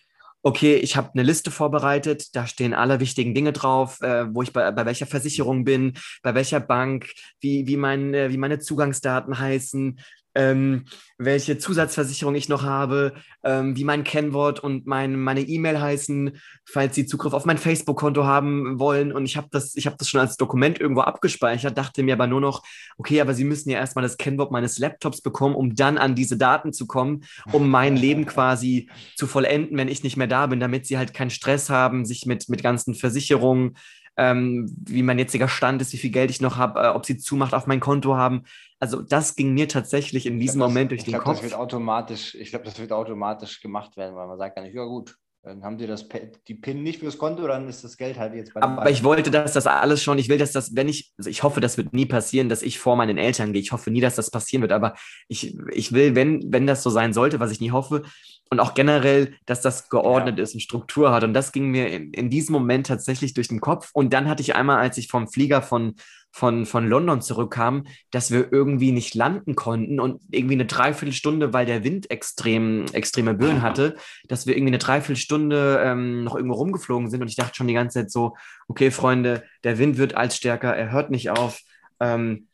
Speaker 4: okay, ich habe eine Liste vorbereitet, da stehen alle wichtigen Dinge drauf, äh, wo ich bei, bei welcher Versicherung bin, bei welcher Bank, wie, wie, mein, äh, wie meine Zugangsdaten heißen, ähm, welche Zusatzversicherung ich noch habe, ähm, wie mein Kennwort und mein, meine E-Mail heißen, falls Sie Zugriff auf mein Facebook-Konto haben wollen. Und ich habe das, hab das schon als Dokument irgendwo abgespeichert, dachte mir aber nur noch, okay, aber Sie müssen ja erstmal das Kennwort meines Laptops bekommen, um dann an diese Daten zu kommen, um mein Leben quasi zu vollenden, wenn ich nicht mehr da bin, damit Sie halt keinen Stress haben, sich mit, mit ganzen Versicherungen ähm, wie mein jetziger Stand ist, wie viel Geld ich noch habe, äh, ob sie Zumacht auf mein Konto haben. Also das ging mir tatsächlich in diesem glaub, Moment durch den glaub, Kopf.
Speaker 2: Das wird automatisch, ich glaube, das wird automatisch gemacht werden, weil man sagt gar nicht, ja gut, dann haben sie das, die PIN nicht fürs Konto, dann ist das Geld halt jetzt
Speaker 4: bei Aber ich wollte, dass das alles schon, ich will, dass das, wenn ich, also ich hoffe, das wird nie passieren, dass ich vor meinen Eltern gehe. Ich hoffe nie, dass das passieren wird, aber ich, ich will, wenn, wenn das so sein sollte, was ich nie hoffe, und auch generell, dass das geordnet ja. ist und Struktur hat. Und das ging mir in, in diesem Moment tatsächlich durch den Kopf. Und dann hatte ich einmal, als ich vom Flieger von, von, von London zurückkam, dass wir irgendwie nicht landen konnten und irgendwie eine Dreiviertelstunde, weil der Wind extrem, extreme Böen hatte, dass wir irgendwie eine Dreiviertelstunde ähm, noch irgendwo rumgeflogen sind. Und ich dachte schon die ganze Zeit so, okay, Freunde, der Wind wird als stärker, er hört nicht auf. Ähm,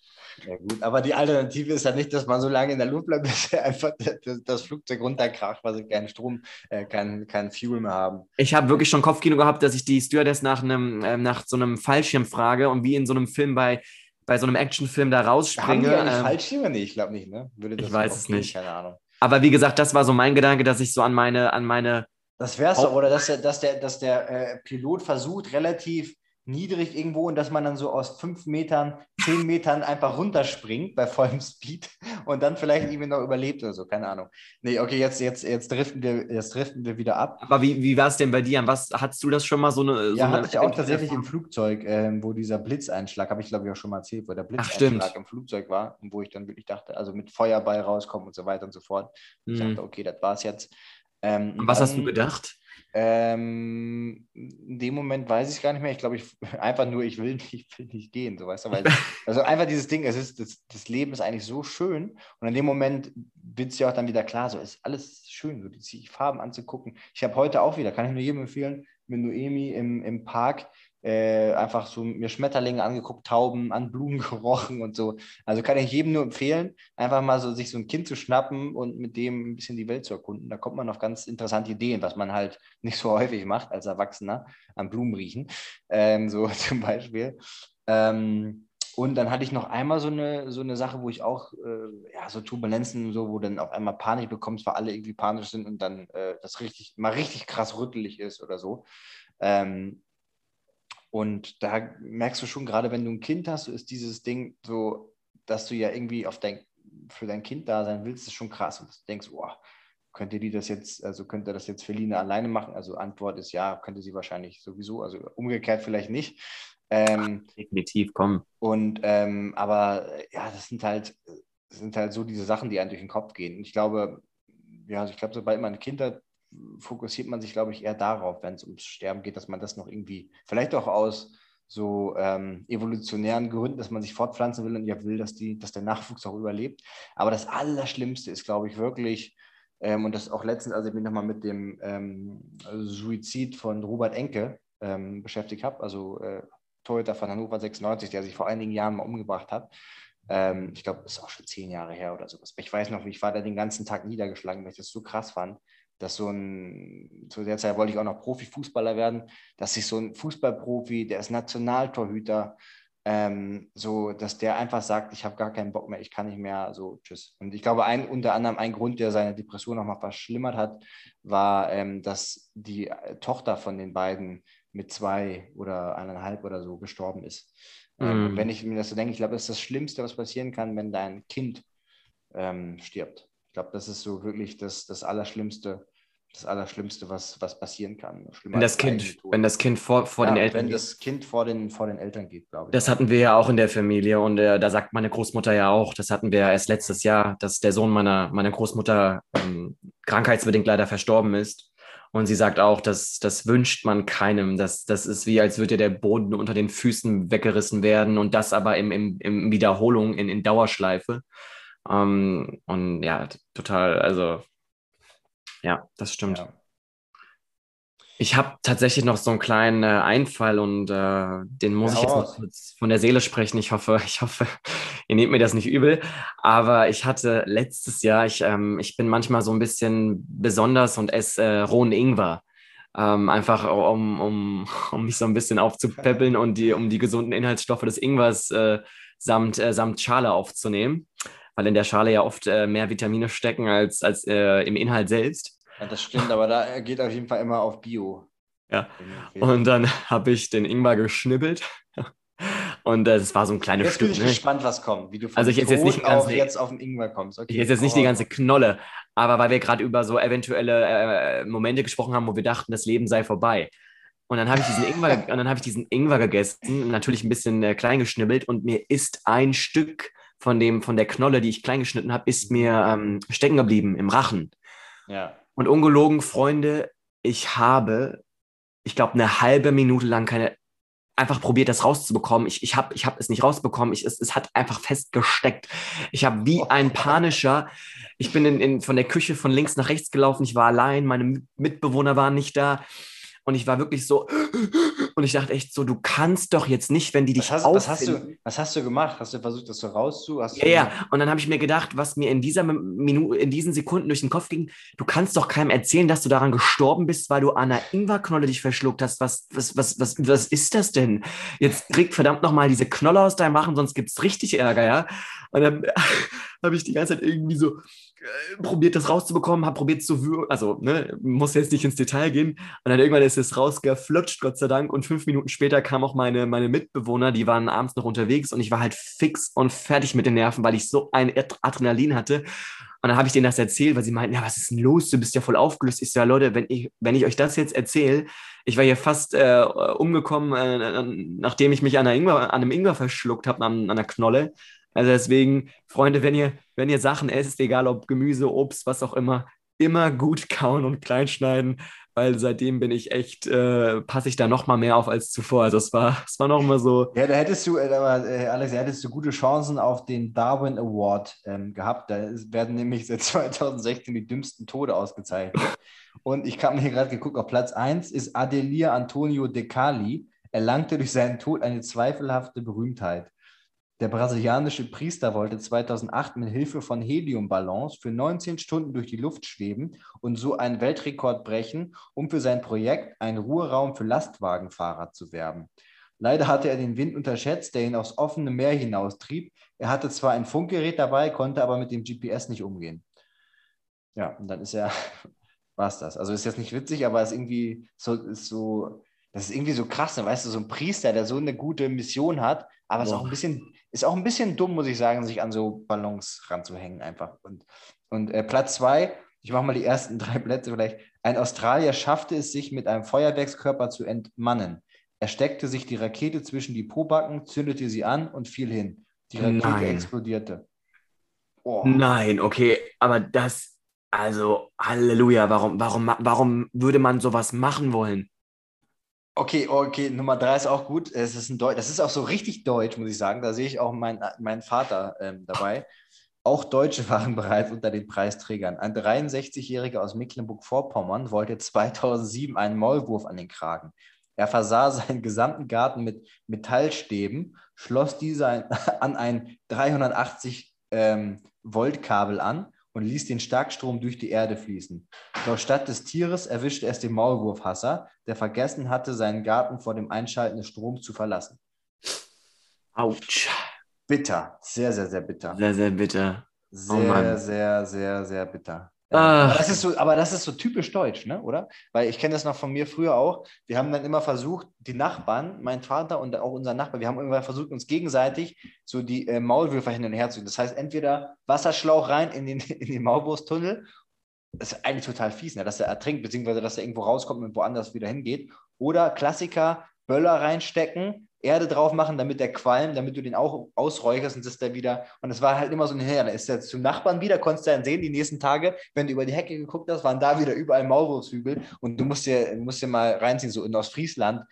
Speaker 2: ja gut, aber die Alternative ist ja nicht, dass man so lange in der Luft bleibt, bis einfach das, das Flugzeug runterkracht, weil sie keinen Strom, äh, keinen kein Fuel mehr haben.
Speaker 4: Ich habe wirklich schon Kopfkino gehabt, dass ich die Stewardess nach, einem, äh, nach so einem Fallschirm frage und wie in so einem Film bei, bei so einem Actionfilm da rausspringe.
Speaker 2: Haben die ähm, Fallschirme? Nee, ich glaube nicht, ne?
Speaker 4: ich weiß es nicht. Keine Ahnung. Aber wie gesagt, das war so mein Gedanke, dass ich so an meine, an meine
Speaker 2: das wäre es doch, oder dass der, dass der, dass der äh, Pilot versucht, relativ niedrig irgendwo und dass man dann so aus fünf Metern, zehn Metern einfach runterspringt bei vollem Speed und dann vielleicht irgendwie noch überlebt oder so, keine Ahnung. Nee, okay, jetzt, jetzt, jetzt, driften, wir, jetzt driften wir wieder ab.
Speaker 4: Aber wie, wie war es denn bei dir? Was hattest du das schon mal so eine. So
Speaker 2: ja,
Speaker 4: eine
Speaker 2: hatte ich auch tatsächlich im Flugzeug, ähm, wo dieser Blitzeinschlag, habe ich glaube ich auch schon mal erzählt, wo der Blitzeinschlag im Flugzeug war und wo ich dann wirklich dachte, also mit Feuerball rauskommen und so weiter und so fort. Ich mhm. dachte, okay, das war's jetzt.
Speaker 4: Ähm, und was dann, hast du gedacht?
Speaker 2: Ähm, in dem Moment weiß ich gar nicht mehr. Ich glaube, ich einfach nur, ich will nicht, ich will nicht gehen, so weißt du. Weil, also einfach dieses Ding, es ist, das, das Leben ist eigentlich so schön. Und in dem Moment wird es ja auch dann wieder klar, so ist alles schön, so die Farben anzugucken. Ich habe heute auch wieder, kann ich nur jedem empfehlen, mit Noemi im, im Park äh, einfach so mir Schmetterlinge angeguckt, Tauben an Blumen gerochen und so. Also kann ich jedem nur empfehlen, einfach mal so sich so ein Kind zu schnappen und mit dem ein bisschen die Welt zu erkunden. Da kommt man auf ganz interessante Ideen, was man halt nicht so häufig macht als Erwachsener, an Blumen riechen, ähm, so zum Beispiel. Ähm, und dann hatte ich noch einmal so eine, so eine Sache, wo ich auch, äh, ja, so Turbulenzen, so, wo dann auf einmal Panik bekommst, weil alle irgendwie panisch sind und dann äh, das richtig, mal richtig krass rüttelig ist oder so. Ähm, und da merkst du schon, gerade wenn du ein Kind hast, so ist dieses Ding so, dass du ja irgendwie auf dein, für dein Kind da sein willst, ist schon krass. Und du denkst, boah, könnte die das jetzt, also könnte das jetzt Feline alleine machen? Also Antwort ist ja, könnte sie wahrscheinlich sowieso, also umgekehrt vielleicht nicht. Ähm,
Speaker 4: Definitiv, komm.
Speaker 2: und ähm, aber ja, das sind halt, das sind halt so diese Sachen, die einem durch den Kopf gehen. Und ich glaube, ja, also ich glaube, sobald man ein Kind hat, fokussiert man sich, glaube ich, eher darauf, wenn es ums Sterben geht, dass man das noch irgendwie, vielleicht auch aus so ähm, evolutionären Gründen, dass man sich fortpflanzen will und ja will, dass, die, dass der Nachwuchs auch überlebt. Aber das Allerschlimmste ist, glaube ich, wirklich, ähm, und das auch letztens, als ich mich nochmal mit dem ähm, Suizid von Robert Enke ähm, beschäftigt habe, also äh, Torhüter von Hannover 96, der sich vor einigen Jahren mal umgebracht hat. Ähm, ich glaube, das ist auch schon zehn Jahre her oder sowas. Ich weiß noch, ich war da den ganzen Tag niedergeschlagen, weil ich das so krass fand, dass so ein, zu der Zeit wollte ich auch noch Profifußballer werden, dass sich so ein Fußballprofi, der ist Nationaltorhüter, ähm, so, dass der einfach sagt, ich habe gar keinen Bock mehr, ich kann nicht mehr, so, tschüss. Und ich glaube, ein, unter anderem ein Grund, der seine Depression nochmal verschlimmert hat, war, ähm, dass die äh, Tochter von den beiden mit zwei oder eineinhalb oder so gestorben ist. Ähm,
Speaker 4: Mm.
Speaker 2: und wenn ich mir das so denke, ich glaube, das ist das Schlimmste, was passieren kann, wenn dein Kind ähm, stirbt. Ich glaube, das ist so wirklich das, das Allerschlimmste, das Allerschlimmste, was, was passieren kann. Schlimmer
Speaker 4: Wenn das Kind, wenn das Kind vor, vor
Speaker 2: ja,
Speaker 4: den Eltern
Speaker 2: Wenn
Speaker 4: geht.
Speaker 2: das Kind vor den, vor den Eltern geht, glaube ich.
Speaker 4: Das hatten wir ja auch in der Familie und äh, da sagt meine Großmutter ja auch, das hatten wir ja erst letztes Jahr, dass der Sohn meiner, meiner Großmutter ähm, krankheitsbedingt leider verstorben ist. Und sie sagt auch, dass das wünscht man keinem. Das, das ist wie, als würde der Boden unter den Füßen weggerissen werden und das aber im, im, im Wiederholung, in, in Dauerschleife. Ähm, und ja, total, also ja, das stimmt.
Speaker 2: Ja.
Speaker 4: Ich habe tatsächlich noch so einen kleinen äh, Einfall und äh, den muss
Speaker 2: Ja,
Speaker 4: ich jetzt noch kurz von der Seele sprechen. Ich hoffe, ich hoffe, ihr nehmt mir das nicht übel. Aber ich hatte letztes Jahr, ich, ähm, ich bin manchmal so ein bisschen besonders und esse äh, rohen Ingwer. Ähm, einfach um, um, um mich so ein bisschen aufzupäppeln und die, um die gesunden Inhaltsstoffe des Ingwers äh, samt, äh, samt Schale aufzunehmen. Weil in der Schale ja oft äh, mehr Vitamine stecken als, als äh, im Inhalt selbst.
Speaker 2: Ja, das stimmt, aber da geht auf jeden Fall immer auf Bio.
Speaker 4: Ja. Und dann habe ich den Ingwer geschnibbelt. Und äh, es war so ein kleines
Speaker 2: Jetzt bin
Speaker 4: Stück.
Speaker 2: ich
Speaker 4: Ne?
Speaker 2: gespannt, was kommt. Wie du von
Speaker 4: Also ich esse jetzt nicht
Speaker 2: auf jetzt auf den Ingwer kommst. Okay,
Speaker 4: Ich esse jetzt nicht die
Speaker 2: raus.
Speaker 4: ganze Knolle, aber weil wir gerade über so eventuelle äh, Momente gesprochen haben, wo wir dachten, das Leben sei vorbei. Und dann habe ich diesen Ingwer, und dann habe ich diesen Ingwer gegessen, natürlich ein bisschen äh, klein geschnibbelt und mir ist ein Stück von dem, von der Knolle, die ich klein geschnitten habe, ist mir ähm, stecken geblieben im Rachen.
Speaker 2: Ja.
Speaker 4: Und ungelogen, Freunde, ich habe, ich glaube, eine halbe Minute lang keine, einfach probiert, das rauszubekommen. Ich, ich habe ich hab es nicht rausbekommen. Ich, es, es hat einfach festgesteckt. Ich habe wie ein panischer, ich bin in, in, von der Küche von links nach rechts gelaufen. Ich war allein, meine Mitbewohner waren nicht da. Und ich war wirklich so, und ich dachte echt so, du kannst doch jetzt nicht, wenn die dich
Speaker 2: Was hast, was, hast du, was hast du gemacht? Hast du versucht, das so rauszu?
Speaker 4: Ja,
Speaker 2: du
Speaker 4: ja. Und dann habe ich mir gedacht, was mir in dieser Minute, in diesen Sekunden durch den Kopf ging, du kannst doch keinem erzählen, dass du daran gestorben bist, weil du an einer Ingwerknolle dich verschluckt hast. Was, was, was, was, was ist das denn? Jetzt krieg verdammt nochmal diese Knolle aus deinem Rachen, sonst gibt's richtig Ärger, ja. Und dann habe ich die ganze Zeit irgendwie so probiert, das rauszubekommen, habe probiert zu würgen, also ne, muss jetzt nicht ins Detail gehen. Und dann irgendwann ist es rausgeflutscht, Gott sei Dank. Und fünf Minuten später kamen auch meine, meine Mitbewohner, die waren abends noch unterwegs und ich war halt fix und fertig mit den Nerven, weil ich so ein Ad- Adrenalin hatte. Und dann habe ich denen das erzählt, weil sie meinten, ja, was ist denn los? Du bist ja voll aufgelöst. Ich so, ja, Leute, wenn ich, wenn ich euch das jetzt erzähle, ich war hier fast äh, umgekommen, äh, nachdem ich mich an, Ingwer, an einem Ingwer verschluckt habe, an, an einer Knolle. Also deswegen, Freunde, wenn ihr, wenn ihr Sachen esst, egal ob Gemüse, Obst, was auch immer, immer gut kauen und kleinschneiden, weil seitdem bin ich echt, äh, passe ich da noch mal mehr auf als zuvor. Also es war, es war noch mal so,
Speaker 2: Ja, da hättest du, äh, aber, äh, Alex, da hättest du gute Chancen auf den Darwin Award ähm, gehabt. Da werden nämlich seit 2016 die dümmsten Tode ausgezeichnet. Und ich habe mir gerade geguckt, auf Platz 1 ist Adelia Antonio De Cali, erlangte durch seinen Tod eine zweifelhafte Berühmtheit. Der brasilianische Priester wollte 2008 mit Hilfe von Heliumballons für 19 Stunden durch die Luft schweben und so einen Weltrekord brechen, um für sein Projekt einen Ruheraum für Lastwagenfahrer zu werben. Leider hatte er den Wind unterschätzt, der ihn aufs offene Meer hinaustrieb. Er hatte zwar ein Funkgerät dabei, konnte aber mit dem GPS nicht umgehen. Ja, und dann ist er, war es das. Also ist jetzt nicht witzig, aber ist irgendwie so, ist so, das ist irgendwie so krass, ne? weißt du, so ein Priester, der so eine gute Mission hat, aber ist
Speaker 4: Boah.
Speaker 2: auch ein bisschen, ist auch ein bisschen dumm, muss ich sagen, sich an so Ballons ranzuhängen einfach. Und, und äh, Platz zwei Ich mache mal die ersten drei Plätze vielleicht. Ein Australier schaffte es sich mit einem Feuerwerkskörper zu entmannen. Er steckte sich die Rakete zwischen die Pobacken, zündete sie an und fiel hin. Die Rakete
Speaker 4: Nein.
Speaker 2: explodierte. Oh.
Speaker 4: Nein, okay, aber das, also Halleluja, warum, warum, warum würde man sowas machen wollen?
Speaker 2: Okay, okay, Nummer drei ist auch gut. Es ist ein Deu das ist auch so richtig deutsch, muss ich sagen. Da sehe ich auch meinen meinen Vater ähm, dabei. Auch Deutsche waren bereits unter den Preisträgern. Ein 63-Jähriger aus Mecklenburg-Vorpommern wollte 2007 einen Maulwurf an den Kragen. Er versah seinen gesamten Garten mit Metallstäben, schloss diese an ein 380 ähm, an und ließ den Starkstrom durch die Erde fließen. Doch statt des Tieres erwischte es den Maulwurfhasser, der vergessen hatte, seinen Garten vor dem Einschalten des Stroms zu verlassen.
Speaker 4: Autsch,
Speaker 2: Bitter, sehr, sehr, sehr bitter.
Speaker 4: sehr, sehr bitter.
Speaker 2: Sehr,
Speaker 4: Mann.
Speaker 2: sehr, sehr, sehr bitter. Ja. Aber, das ist so, aber das ist so typisch deutsch, ne? oder? Weil ich kenne das noch von mir früher auch. Wir haben dann immer versucht, die Nachbarn, mein Vater und auch unser Nachbar, wir haben irgendwann versucht, uns gegenseitig so die äh, Maulwürfer hin und her zu. Das heißt, entweder Wasserschlauch rein in den, in den Maulwurfstunnel, das ist eigentlich total fies, ne? dass er ertrinkt, beziehungsweise dass er irgendwo rauskommt und woanders wieder hingeht. Oder Klassiker, Böller reinstecken, Erde drauf machen, damit der qualmt, damit du den auch ausräucherst und das da wieder. Und es war halt immer so ein Her. Da ist er zum Nachbarn wieder, konntest du dann sehen, die nächsten Tage, wenn du über die Hecke geguckt hast, waren da wieder überall Maulwurfshügel. Und du musst dir, musst dir mal reinziehen, so in Ostfriesland,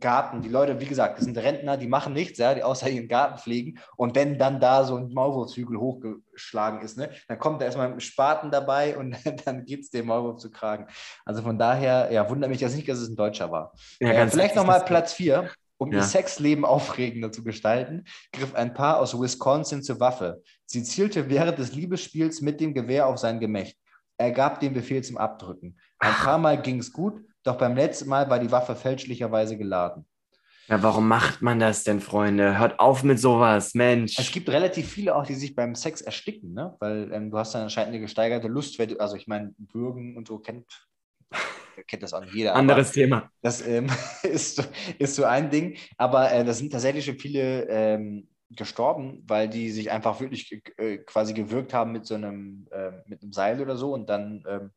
Speaker 2: Garten. Die Leute, wie gesagt, das sind Rentner, die machen nichts, ja, die außer ihren Garten pflegen. Und wenn dann da so ein Maulwurfshügel hochgeschlagen ist, ne, dann kommt da erstmal ein Spaten dabei und dann geht es dem Maulwurf zu kragen. Also von daher, ja, wundert mich das nicht, dass es ein Deutscher war.
Speaker 4: Ja,
Speaker 2: Äh, vielleicht nochmal Platz 4. Um ihr
Speaker 4: Ja.
Speaker 2: Sexleben aufregender zu gestalten, griff ein Paar aus Wisconsin zur Waffe. Sie zielte während des Liebesspiels mit dem Gewehr auf sein Gemächt. Er gab den Befehl zum Abdrücken. Ein paar Mal ging es gut, doch beim letzten Mal war die Waffe fälschlicherweise geladen.
Speaker 4: Ja, warum macht man das denn, Freunde? Hört auf mit sowas, Mensch.
Speaker 2: Es gibt relativ viele auch, die sich beim Sex ersticken, ne? weil ähm, du hast dann anscheinend eine gesteigerte Lust, du, also ich meine, Bürgen und so kennt, kennt das auch nicht jeder.
Speaker 4: Anderes Thema.
Speaker 2: Das ähm, ist, so- ist so ein Ding. Aber äh, da sind tatsächlich schon viele ähm, gestorben, weil die sich einfach wirklich äh, quasi gewirkt haben mit so einem, äh, mit einem Seil oder so und dann ähm,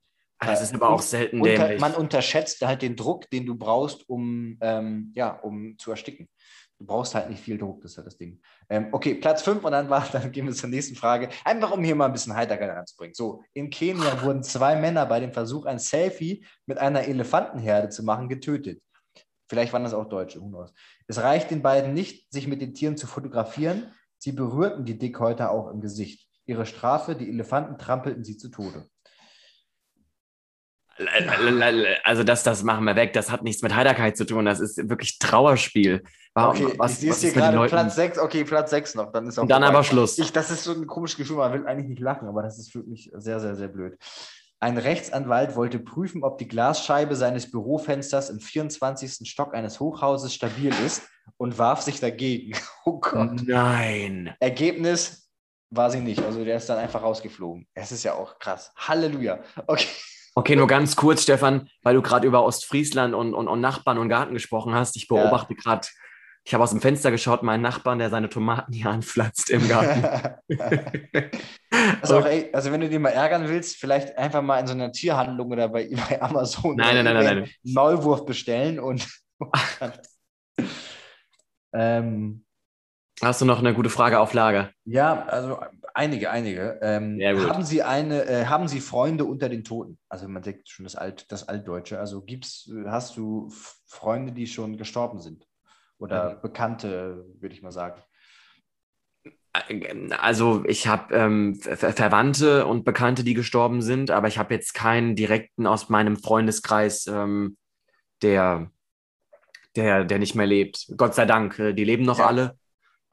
Speaker 4: Das ist aber auch selten
Speaker 2: unter,
Speaker 4: dämlich.
Speaker 2: man unterschätzt halt den Druck, den du brauchst, um, ähm, ja, um zu ersticken. Du brauchst halt nicht viel Druck, das ist halt das Ding. Ähm, okay, Platz 5 und dann, war, dann gehen wir zur nächsten Frage. Einfach um hier mal ein bisschen Heiterkeit reinzubringen. So, in Kenia wurden zwei Männer bei dem Versuch, ein Selfie mit einer Elefantenherde zu machen, getötet. Vielleicht waren das auch Deutsche, who knows. Es reicht den beiden nicht, sich mit den Tieren zu fotografieren. Sie berührten die Dickhäuter auch im Gesicht. Ihre Strafe, die Elefanten trampelten sie zu Tode.
Speaker 4: Also das, das machen wir weg. Das hat nichts mit Heiterkeit zu tun. Das ist wirklich Trauerspiel. Warum,
Speaker 2: Okay,
Speaker 4: was,
Speaker 2: ich sehe es hier gerade? Platz 6. Okay, Platz 6 noch. Dann ist auch
Speaker 4: Und dann
Speaker 2: vorbei.
Speaker 4: aber Schluss.
Speaker 2: Ich, das ist so ein komisches Gefühl, man will eigentlich nicht lachen, aber das ist wirklich sehr, sehr, sehr blöd. Ein Rechtsanwalt wollte prüfen, ob die Glasscheibe seines Bürofensters im 24. Stock eines Hochhauses stabil ist und warf sich dagegen. Oh Gott.
Speaker 4: Nein.
Speaker 2: Ergebnis war sie nicht. Also der ist dann einfach rausgeflogen. Es ist ja auch krass. Halleluja. Okay.
Speaker 4: Okay, nur ganz kurz, Stefan, weil du gerade über Ostfriesland und, und, und Nachbarn und Garten gesprochen hast. Ich beobachte gerade, ich habe aus dem Fenster geschaut, meinen Nachbarn, der seine Tomaten hier anpflanzt im Garten.
Speaker 2: also, auch, ey, also wenn du den mal ärgern willst, vielleicht einfach mal in so einer Tierhandlung oder bei, bei Amazon
Speaker 4: Nein, nein, nein,
Speaker 2: einen Maulwurf bestellen und ähm,
Speaker 4: Hast du noch eine gute Frage auf Lager?
Speaker 2: ja, also einige, einige. Ähm,
Speaker 4: gut.
Speaker 2: haben Sie eine, äh, haben Sie Freunde unter den Toten? Also man denkt schon das Alt, das Altdeutsche. Also gibt's, hast du Freunde, die schon gestorben sind? Oder
Speaker 4: Mhm.
Speaker 2: Bekannte, würde ich mal sagen.
Speaker 4: Also ich habe ähm, Ver Verwandte und Bekannte, die gestorben sind, aber ich habe jetzt keinen direkten aus meinem Freundeskreis, ähm, der, der, der nicht mehr lebt. Gott sei Dank, äh, die leben noch
Speaker 2: Ja.
Speaker 4: alle.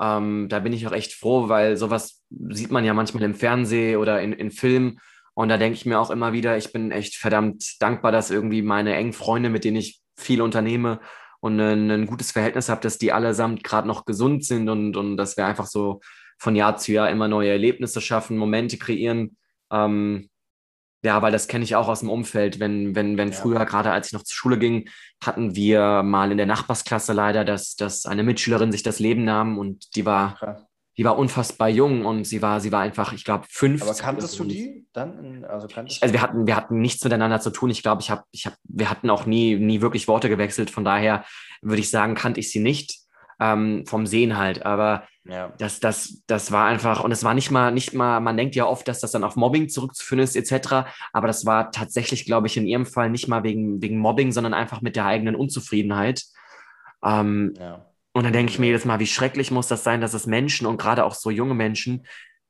Speaker 4: Ähm, da bin ich auch echt froh, weil sowas sieht man ja manchmal im Fernsehen oder in, in Filmen. Und da denke ich mir auch immer wieder, ich bin echt verdammt dankbar, dass irgendwie meine engen Freunde, mit denen ich viel unternehme und ein, ein gutes Verhältnis habe, dass die allesamt gerade noch gesund sind und, und dass wir einfach so von Jahr zu Jahr immer neue Erlebnisse schaffen, Momente kreieren. Ähm, ja, weil das kenne ich auch aus dem Umfeld. Wenn, wenn, wenn
Speaker 2: Ja.
Speaker 4: früher, gerade als ich noch zur Schule ging, hatten wir mal in der Nachbarsklasse leider, dass, dass eine Mitschülerin sich das Leben nahm und die war
Speaker 2: Krass.
Speaker 4: Die war unfassbar jung und sie war, sie war einfach, ich glaube, fünf.
Speaker 2: Aber kanntest du die dann? Also, kanntest
Speaker 4: also wir hatten, wir hatten nichts miteinander zu tun. Ich glaube, ich habe, ich habe, wir hatten auch nie, nie wirklich Worte gewechselt. Von daher würde ich sagen, kannte ich sie nicht ähm, vom Sehen halt. Aber
Speaker 2: ja.
Speaker 4: das, das, das war einfach, und es war nicht mal, nicht mal, man denkt ja oft, dass das dann auf Mobbing zurückzuführen ist, etc. Aber das war tatsächlich, glaube ich, in ihrem Fall nicht mal wegen, wegen Mobbing, sondern einfach mit der eigenen Unzufriedenheit. Ähm,
Speaker 2: ja.
Speaker 4: Und dann denke ich mir jedes Mal, wie schrecklich muss das sein, dass es Menschen und gerade auch so junge Menschen,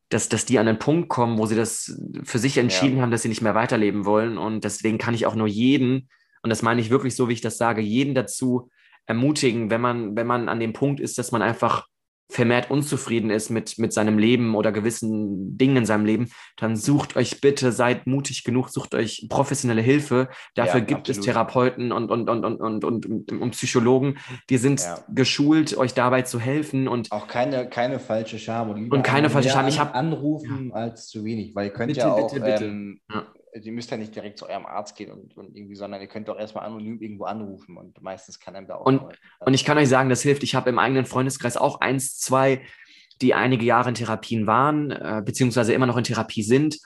Speaker 4: dass, dass die an den Punkt kommen, wo sie das für sich entschieden
Speaker 2: Ja.
Speaker 4: haben, dass sie nicht mehr weiterleben wollen. Und deswegen kann ich auch nur jeden, und das meine ich wirklich so, wie ich das sage, jeden dazu ermutigen, wenn man, wenn man an dem Punkt ist, dass man einfach vermehrt unzufrieden ist mit, mit seinem Leben oder gewissen Dingen in seinem Leben, dann sucht euch bitte, seid mutig genug, sucht euch professionelle Hilfe. Dafür
Speaker 2: Ja,
Speaker 4: gibt es
Speaker 2: absolut.
Speaker 4: Therapeuten und, und, und, und, und, und, und, Psychologen, die sind
Speaker 2: Ja.
Speaker 4: geschult, euch dabei zu helfen. Und
Speaker 2: Auch keine, keine falsche Scham. Und,
Speaker 4: Und keine falsche Scham. Ich
Speaker 2: an-
Speaker 4: hab-
Speaker 2: anrufen als zu wenig, weil ihr könnt
Speaker 4: Bitte,
Speaker 2: ja auch,
Speaker 4: bitte, bitte.
Speaker 2: Ähm,
Speaker 4: Ja.
Speaker 2: ihr müsst ja nicht direkt zu eurem Arzt gehen und, und irgendwie, sondern ihr könnt doch erstmal anonym irgendwo anrufen und meistens kann einem da auch
Speaker 4: Und-. Und ich kann euch sagen, das hilft. Ich habe im eigenen Freundeskreis auch eins, zwei, die einige Jahre in Therapien waren, äh, beziehungsweise immer noch in Therapie sind.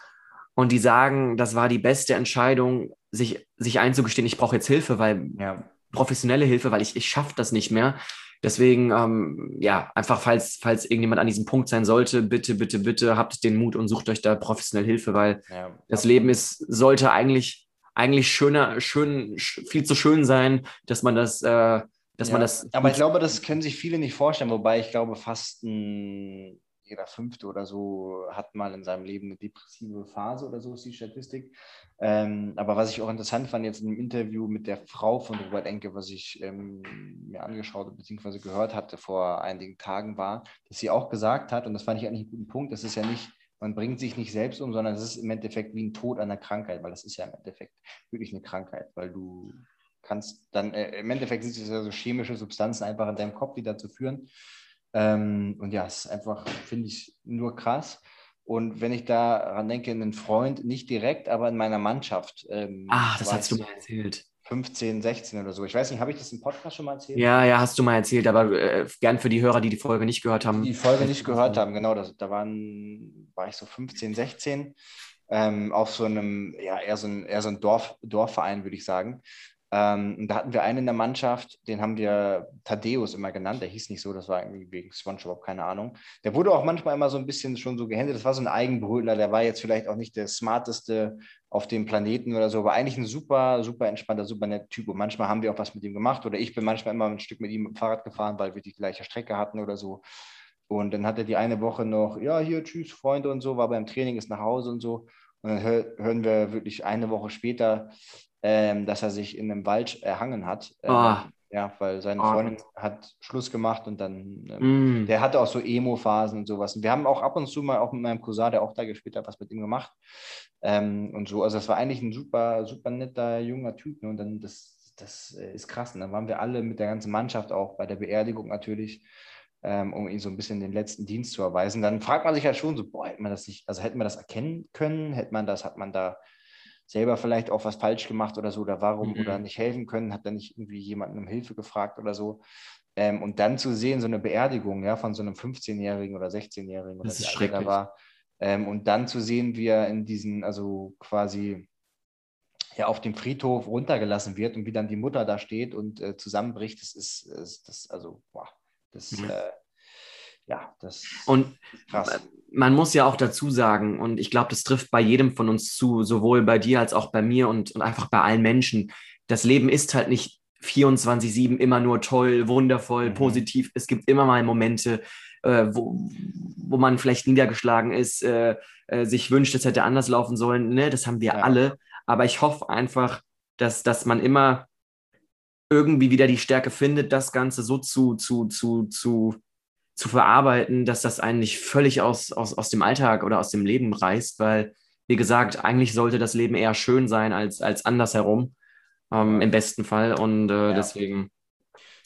Speaker 4: Und die sagen, das war die beste Entscheidung, sich, sich einzugestehen, ich brauche jetzt Hilfe, weil
Speaker 2: ja.
Speaker 4: professionelle Hilfe, weil ich, ich schaffe das nicht mehr. Deswegen, ähm, ja, einfach, falls, falls irgendjemand an diesem Punkt sein sollte, bitte, bitte, bitte habt den Mut und sucht euch da professionell Hilfe, weil
Speaker 2: Ja,
Speaker 4: das. Leben ist, sollte eigentlich, eigentlich schöner, schön, sch- viel zu schön sein, dass man das, äh, dass man
Speaker 2: Ja,
Speaker 4: das.
Speaker 2: Aber ich glaube, das können sich viele nicht vorstellen, wobei ich glaube, fast ein, jeder Fünfte oder so hat mal in seinem Leben eine depressive Phase oder so, ist die Statistik. Ähm, aber was ich auch interessant fand, jetzt einem Interview mit der Frau von Robert Enke, was ich ähm, mir angeschaut bzw. gehört hatte vor einigen Tagen, war, dass sie auch gesagt hat, und das fand ich eigentlich einen guten Punkt, das ist ja nicht, man bringt sich nicht selbst um, sondern es ist im Endeffekt wie ein Tod einer Krankheit, weil das ist ja im Endeffekt wirklich eine Krankheit, weil du kannst dann, äh, im Endeffekt sind es ja so chemische Substanzen einfach in deinem Kopf, die dazu führen. Ähm, und ja, es ist einfach, finde ich, nur krass. Und wenn ich daran denke, einen Freund, nicht direkt, aber in meiner Mannschaft. Ähm,
Speaker 4: Ah, das hast du mal erzählt.
Speaker 2: 15, 16 oder so. Ich weiß nicht, habe ich das im Podcast schon mal erzählt?
Speaker 4: Ja, ja, hast du mal erzählt, aber äh, gern für die Hörer, die die Folge nicht gehört haben.
Speaker 2: die Folge nicht gehört haben, genau, das, da waren, war ich so 15, 16, ähm, auf so einem, ja, eher so ein, eher so ein Dorf, Dorfverein, würde ich sagen. Ähm, da hatten wir einen in der Mannschaft, den haben wir Thaddeus immer genannt, der hieß nicht so, das war irgendwie wegen Spongebob, keine Ahnung. Der wurde auch manchmal immer so ein bisschen schon so gehändet, das war so ein Eigenbrötler, der war jetzt vielleicht auch nicht der smarteste auf dem Planeten oder so, aber eigentlich ein super, super entspannter, super netter Typ. Und manchmal haben wir auch was mit ihm gemacht oder ich bin manchmal immer ein Stück mit ihm dem Fahrrad gefahren, weil wir die gleiche Strecke hatten oder so. Und dann hat er die eine Woche noch, ja, hier, tschüss, Freunde und so, war beim Training, ist nach Hause und so. Und dann hör, hören wir wirklich eine Woche später, ähm, dass er sich in einem Wald erhangen hat. Ähm,
Speaker 4: Ah.
Speaker 2: Ja, weil seine
Speaker 4: Ah.
Speaker 2: Freundin hat Schluss gemacht und dann, ähm,
Speaker 4: Mm.
Speaker 2: der hatte auch so Emo-Phasen und sowas. Und wir haben auch ab und zu mal, auch mit meinem Cousin, der auch da gespielt hat, was mit ihm gemacht. Ähm, und so, also das war eigentlich ein super, super netter, junger Typ. Ne? Und dann, das, das äh, ist krass. Und dann waren wir alle mit der ganzen Mannschaft auch bei der Beerdigung natürlich ähm, um ihm so ein bisschen den letzten Dienst zu erweisen. Dann fragt man sich ja schon so, boah, hätte man das nicht, also hätte man das erkennen können, hätte man das, hat man da selber vielleicht auch was falsch gemacht oder so, oder warum
Speaker 4: Mhm.
Speaker 2: oder nicht helfen können, hat da nicht irgendwie jemanden um Hilfe gefragt oder so. Ähm, und dann zu sehen, so eine Beerdigung ja, von so einem 15-Jährigen oder 16-Jährigen oder
Speaker 4: Das ist schrecklich.
Speaker 2: da war. Ähm, und dann zu sehen, wie er in diesen, also quasi ja, auf dem Friedhof runtergelassen wird und wie dann die Mutter da steht und äh, zusammenbricht, das ist, ist das, also, boah, das,
Speaker 4: Mhm.
Speaker 2: äh, ja, das
Speaker 4: Und
Speaker 2: krass.
Speaker 4: man muss ja auch dazu sagen, und ich glaube, das trifft bei jedem von uns zu, sowohl bei dir als auch bei mir und, und einfach bei allen Menschen. Das Leben ist halt nicht 24-7 immer nur toll, wundervoll,
Speaker 2: Mhm.
Speaker 4: positiv. Es gibt immer mal Momente, äh, wo, wo man vielleicht niedergeschlagen ist, äh, äh, sich wünscht, es hätte anders laufen sollen. Ne? Das haben wir
Speaker 2: Ja.
Speaker 4: alle. Aber ich hoffe einfach, dass, dass man immer irgendwie wieder die Stärke findet, das Ganze so zu, zu, zu, zu, zu verarbeiten, dass das eigentlich völlig aus, aus, aus dem Alltag oder aus dem Leben reißt, weil, wie gesagt, eigentlich sollte das Leben eher schön sein als, als andersherum, ähm, im besten Fall. Und äh,
Speaker 2: Ja.
Speaker 4: deswegen,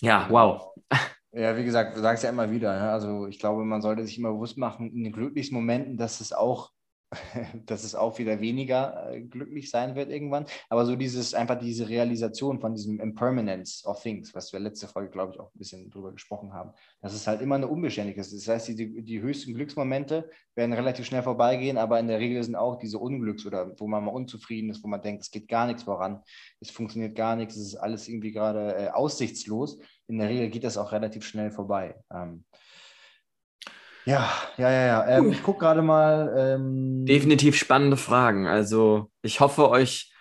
Speaker 4: ja, wow.
Speaker 2: Ja, wie gesagt, du sagst ja immer wieder, ne? also ich glaube, man sollte sich immer bewusst machen, in den glücklichsten Momenten, dass es auch dass es auch wieder weniger äh, glücklich sein wird irgendwann. Aber so dieses, einfach diese Realisation von diesem Impermanence of Things, was wir letzte Folge, glaube ich, auch ein bisschen drüber gesprochen haben, dass es halt immer eine Unbeständigkeit ist. Das heißt, die, die höchsten Glücksmomente werden relativ schnell vorbeigehen, aber in der Regel sind auch diese Unglücks- oder wo man mal unzufrieden ist, wo man denkt, es geht gar nichts voran, es funktioniert gar nichts, es ist alles irgendwie gerade äh, aussichtslos. In der Regel geht das auch relativ schnell vorbei. Ähm, ja, ja, ja, ja. Ähm, ich gucke gerade mal. Ähm,
Speaker 4: Definitiv spannende Fragen. Also ich hoffe, euch,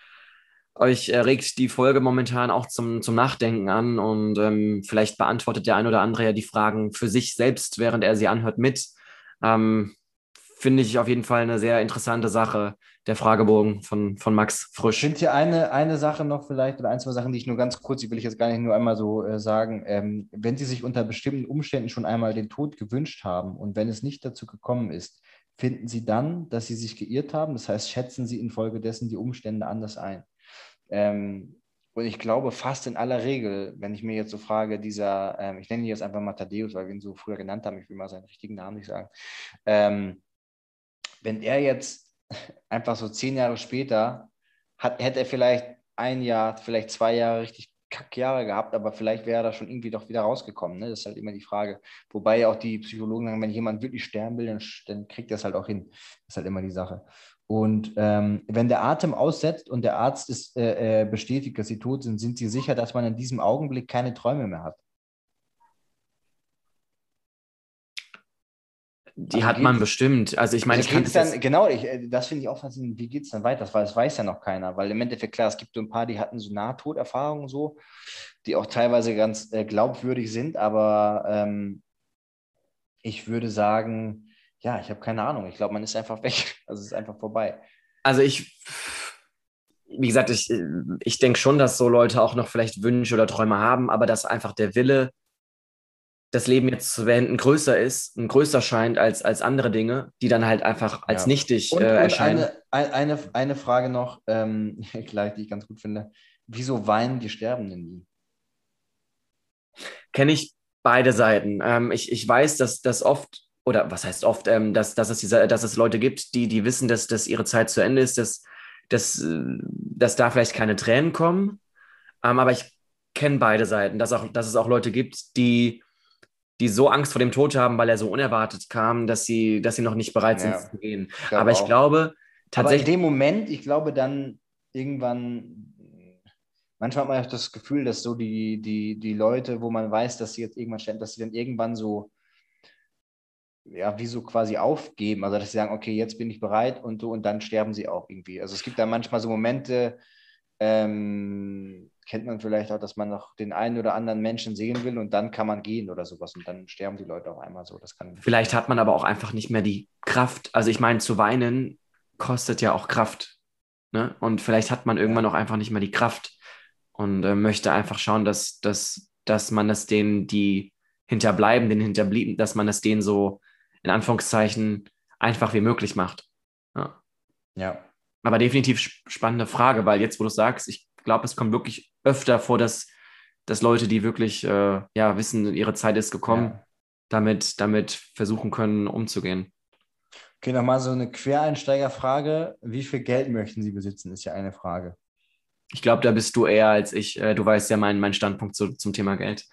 Speaker 4: euch regt die Folge momentan auch zum, zum Nachdenken an und ähm, vielleicht beantwortet der ein oder andere ja die Fragen für sich selbst, während er sie anhört, mit. Ähm, finde ich auf jeden Fall eine sehr interessante Sache, der Fragebogen von, von Max Frisch.
Speaker 2: Ich finde hier eine, eine Sache noch vielleicht oder ein, zwei Sachen, die ich nur ganz kurz, die will ich jetzt gar nicht nur einmal so äh, sagen. Ähm, wenn Sie sich unter bestimmten Umständen schon einmal den Tod gewünscht haben und wenn es nicht dazu gekommen ist, finden Sie dann, dass Sie sich geirrt haben? Das heißt, schätzen Sie infolgedessen die Umstände anders ein? Ähm, und ich glaube fast in aller Regel, wenn ich mir jetzt so frage, dieser, ähm, ich nenne ihn jetzt einfach mal Thaddeus, weil wir ihn so früher genannt haben, ich will mal seinen richtigen Namen nicht sagen, ähm, wenn er jetzt einfach so zehn Jahre später, hat, hätte er vielleicht ein Jahr, vielleicht zwei Jahre richtig Kackjahre gehabt, aber vielleicht wäre er da schon irgendwie doch wieder rausgekommen. Ne? Das ist halt immer die Frage. Wobei auch die Psychologen sagen, wenn jemand wirklich sterben will, dann, dann kriegt er es halt auch hin. Das ist halt immer die Sache. Und ähm, wenn der Atem aussetzt und der Arzt ist, äh, äh bestätigt, dass sie tot sind, sind sie sicher, dass man in diesem Augenblick keine Träume mehr hat.
Speaker 4: Die hat man bestimmt. Also ich meine,
Speaker 2: also ich kann dann, Genau, ich, äh, das finde ich auch faszinierend. Wie geht es dann weiter? Weil das weiß ja noch keiner. Weil im Endeffekt, klar, es gibt so ein paar, die hatten so Nahtoderfahrungen so, die auch teilweise ganz äh, glaubwürdig sind. Aber ähm, ich würde sagen, ja, ich habe keine Ahnung. Ich glaube, man ist einfach weg. Also es ist einfach vorbei.
Speaker 4: Also ich, wie gesagt, ich, ich denke schon, dass so Leute auch noch vielleicht Wünsche oder Träume haben, aber dass einfach der Wille das Leben jetzt zu beenden größer ist, ein größer scheint als, als andere Dinge, die dann halt einfach als ja. nichtig und, äh, erscheinen.
Speaker 2: Und eine, eine, eine Frage noch, ähm, gleich, die ich ganz gut finde. Wieso weinen die Sterbenden nie?
Speaker 4: Kenne ich beide Seiten. Ähm, ich, ich weiß, dass das oft, oder was heißt oft, ähm, dass, dass, es diese, dass es Leute gibt, die, die wissen, dass, dass ihre Zeit zu Ende ist, dass, dass, äh, dass da vielleicht keine Tränen kommen. Ähm, aber ich kenne beide Seiten, dass, auch, dass es auch Leute gibt, die die so Angst vor dem Tod haben, weil er so unerwartet kam, dass sie, dass sie noch nicht bereit sind ja, zu gehen. Ich Aber ich auch. glaube tatsächlich.
Speaker 2: Aber in dem Moment, ich glaube dann irgendwann, manchmal hat man auch das Gefühl, dass so die, die, die Leute, wo man weiß, dass sie jetzt irgendwann stehen, dass sie dann irgendwann so, ja, wie so quasi aufgeben. Also dass sie sagen, okay, jetzt bin ich bereit und so und dann sterben sie auch irgendwie. Also es gibt da manchmal so Momente, ähm, kennt man vielleicht auch, dass man noch den einen oder anderen Menschen sehen will und dann kann man gehen oder sowas und dann sterben die Leute auf einmal so. Das kann
Speaker 4: vielleicht hat man aber auch einfach nicht mehr die Kraft. Also ich meine, zu weinen kostet ja auch Kraft. Ne? Und vielleicht hat man irgendwann auch einfach nicht mehr die Kraft und äh, möchte einfach schauen, dass, dass, dass man es denen, die hinterbleiben, den hinterblieben, dass man es denen so in Anführungszeichen einfach wie möglich macht. Ja.
Speaker 2: ja.
Speaker 4: Aber definitiv spannende Frage, weil jetzt, wo du sagst, ich glaube, es kommt wirklich öfter vor, dass, dass Leute, die wirklich äh, ja, wissen, ihre Zeit ist gekommen, ja. damit, damit versuchen können, umzugehen.
Speaker 2: Okay, nochmal so eine Quereinsteigerfrage. Wie viel Geld möchten Sie besitzen, ist ja eine Frage.
Speaker 4: Ich glaube, da bist du eher als ich. Äh, du weißt ja meinen mein Standpunkt zu, zum Thema Geld.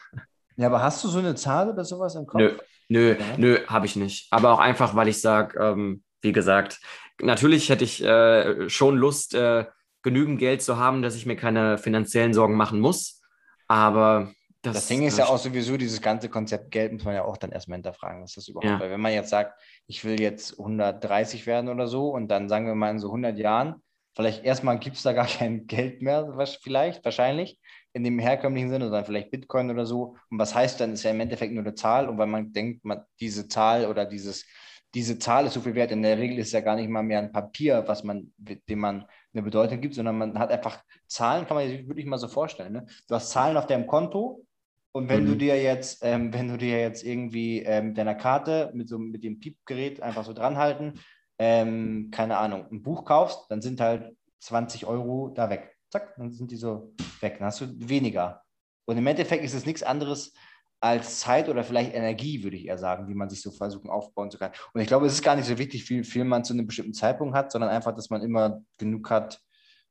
Speaker 2: Ja, aber hast du so eine Zahl oder sowas im Kopf?
Speaker 4: Nö, nö, ja. nö, habe ich nicht. Aber auch einfach, weil ich sage, ähm, wie gesagt, natürlich hätte ich äh, schon Lust, äh, genügend Geld zu haben, dass ich mir keine finanziellen Sorgen machen muss. Aber
Speaker 2: das, das Ding ist ja auch sowieso, dieses ganze Konzept Geld muss man ja auch dann erstmal hinterfragen, was das überhaupt ja. Weil wenn man jetzt sagt, ich will jetzt 130 werden oder so und dann sagen wir mal in so 100 Jahren, vielleicht erstmal gibt es da gar kein Geld mehr, was vielleicht, wahrscheinlich, in dem herkömmlichen Sinne, sondern vielleicht Bitcoin oder so. Und was heißt dann, ist ja im Endeffekt nur eine Zahl. Und weil man denkt, man, diese Zahl oder dieses, diese Zahl ist so viel wert, in der Regel ist es ja gar nicht mal mehr ein Papier, was man, dem man eine Bedeutung gibt, sondern man hat einfach Zahlen, kann man sich wirklich mal so vorstellen. Ne? Du hast Zahlen auf deinem Konto und wenn mhm. du dir jetzt, ähm, wenn du dir jetzt irgendwie ähm, deiner Karte mit so mit dem Piepgerät einfach so dranhalten, ähm, keine Ahnung, ein Buch kaufst, dann sind halt 20 Euro da weg. Zack, dann sind die so weg. Dann hast du weniger. Und im Endeffekt ist es nichts anderes als Zeit oder vielleicht Energie, würde ich eher sagen, die man sich so versuchen aufbauen zu können. Und ich glaube, es ist gar nicht so wichtig, wie viel man zu einem bestimmten Zeitpunkt hat, sondern einfach, dass man immer genug hat,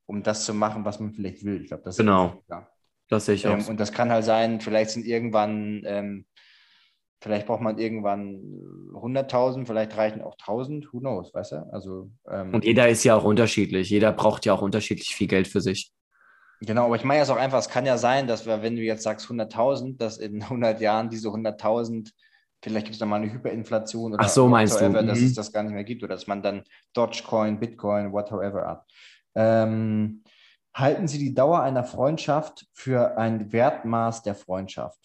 Speaker 2: um das zu machen, was man vielleicht will. Ich glaube, das
Speaker 4: Genau.
Speaker 2: ist wichtiger.
Speaker 4: Das sehe ich auch.
Speaker 2: Ähm,
Speaker 4: so.
Speaker 2: und das kann halt sein, vielleicht sind irgendwann, ähm, vielleicht braucht man irgendwann 100.000, vielleicht reichen auch 1.000, who knows, weißt du? Also, ähm,
Speaker 4: Und jeder ist ja auch unterschiedlich. Jeder braucht ja auch unterschiedlich viel Geld für sich.
Speaker 2: Genau, aber ich meine jetzt auch einfach, es kann ja sein, dass wir, wenn du jetzt sagst 100.000, dass in 100 Jahren diese 100.000, vielleicht gibt es nochmal eine Hyperinflation oder
Speaker 4: Ach so, meinst du,
Speaker 2: dass
Speaker 4: mhm.
Speaker 2: es das gar nicht mehr gibt oder dass man dann Dogecoin, Bitcoin, whatever hat. Ähm, halten Sie die Dauer einer Freundschaft für ein Wertmaß der Freundschaft?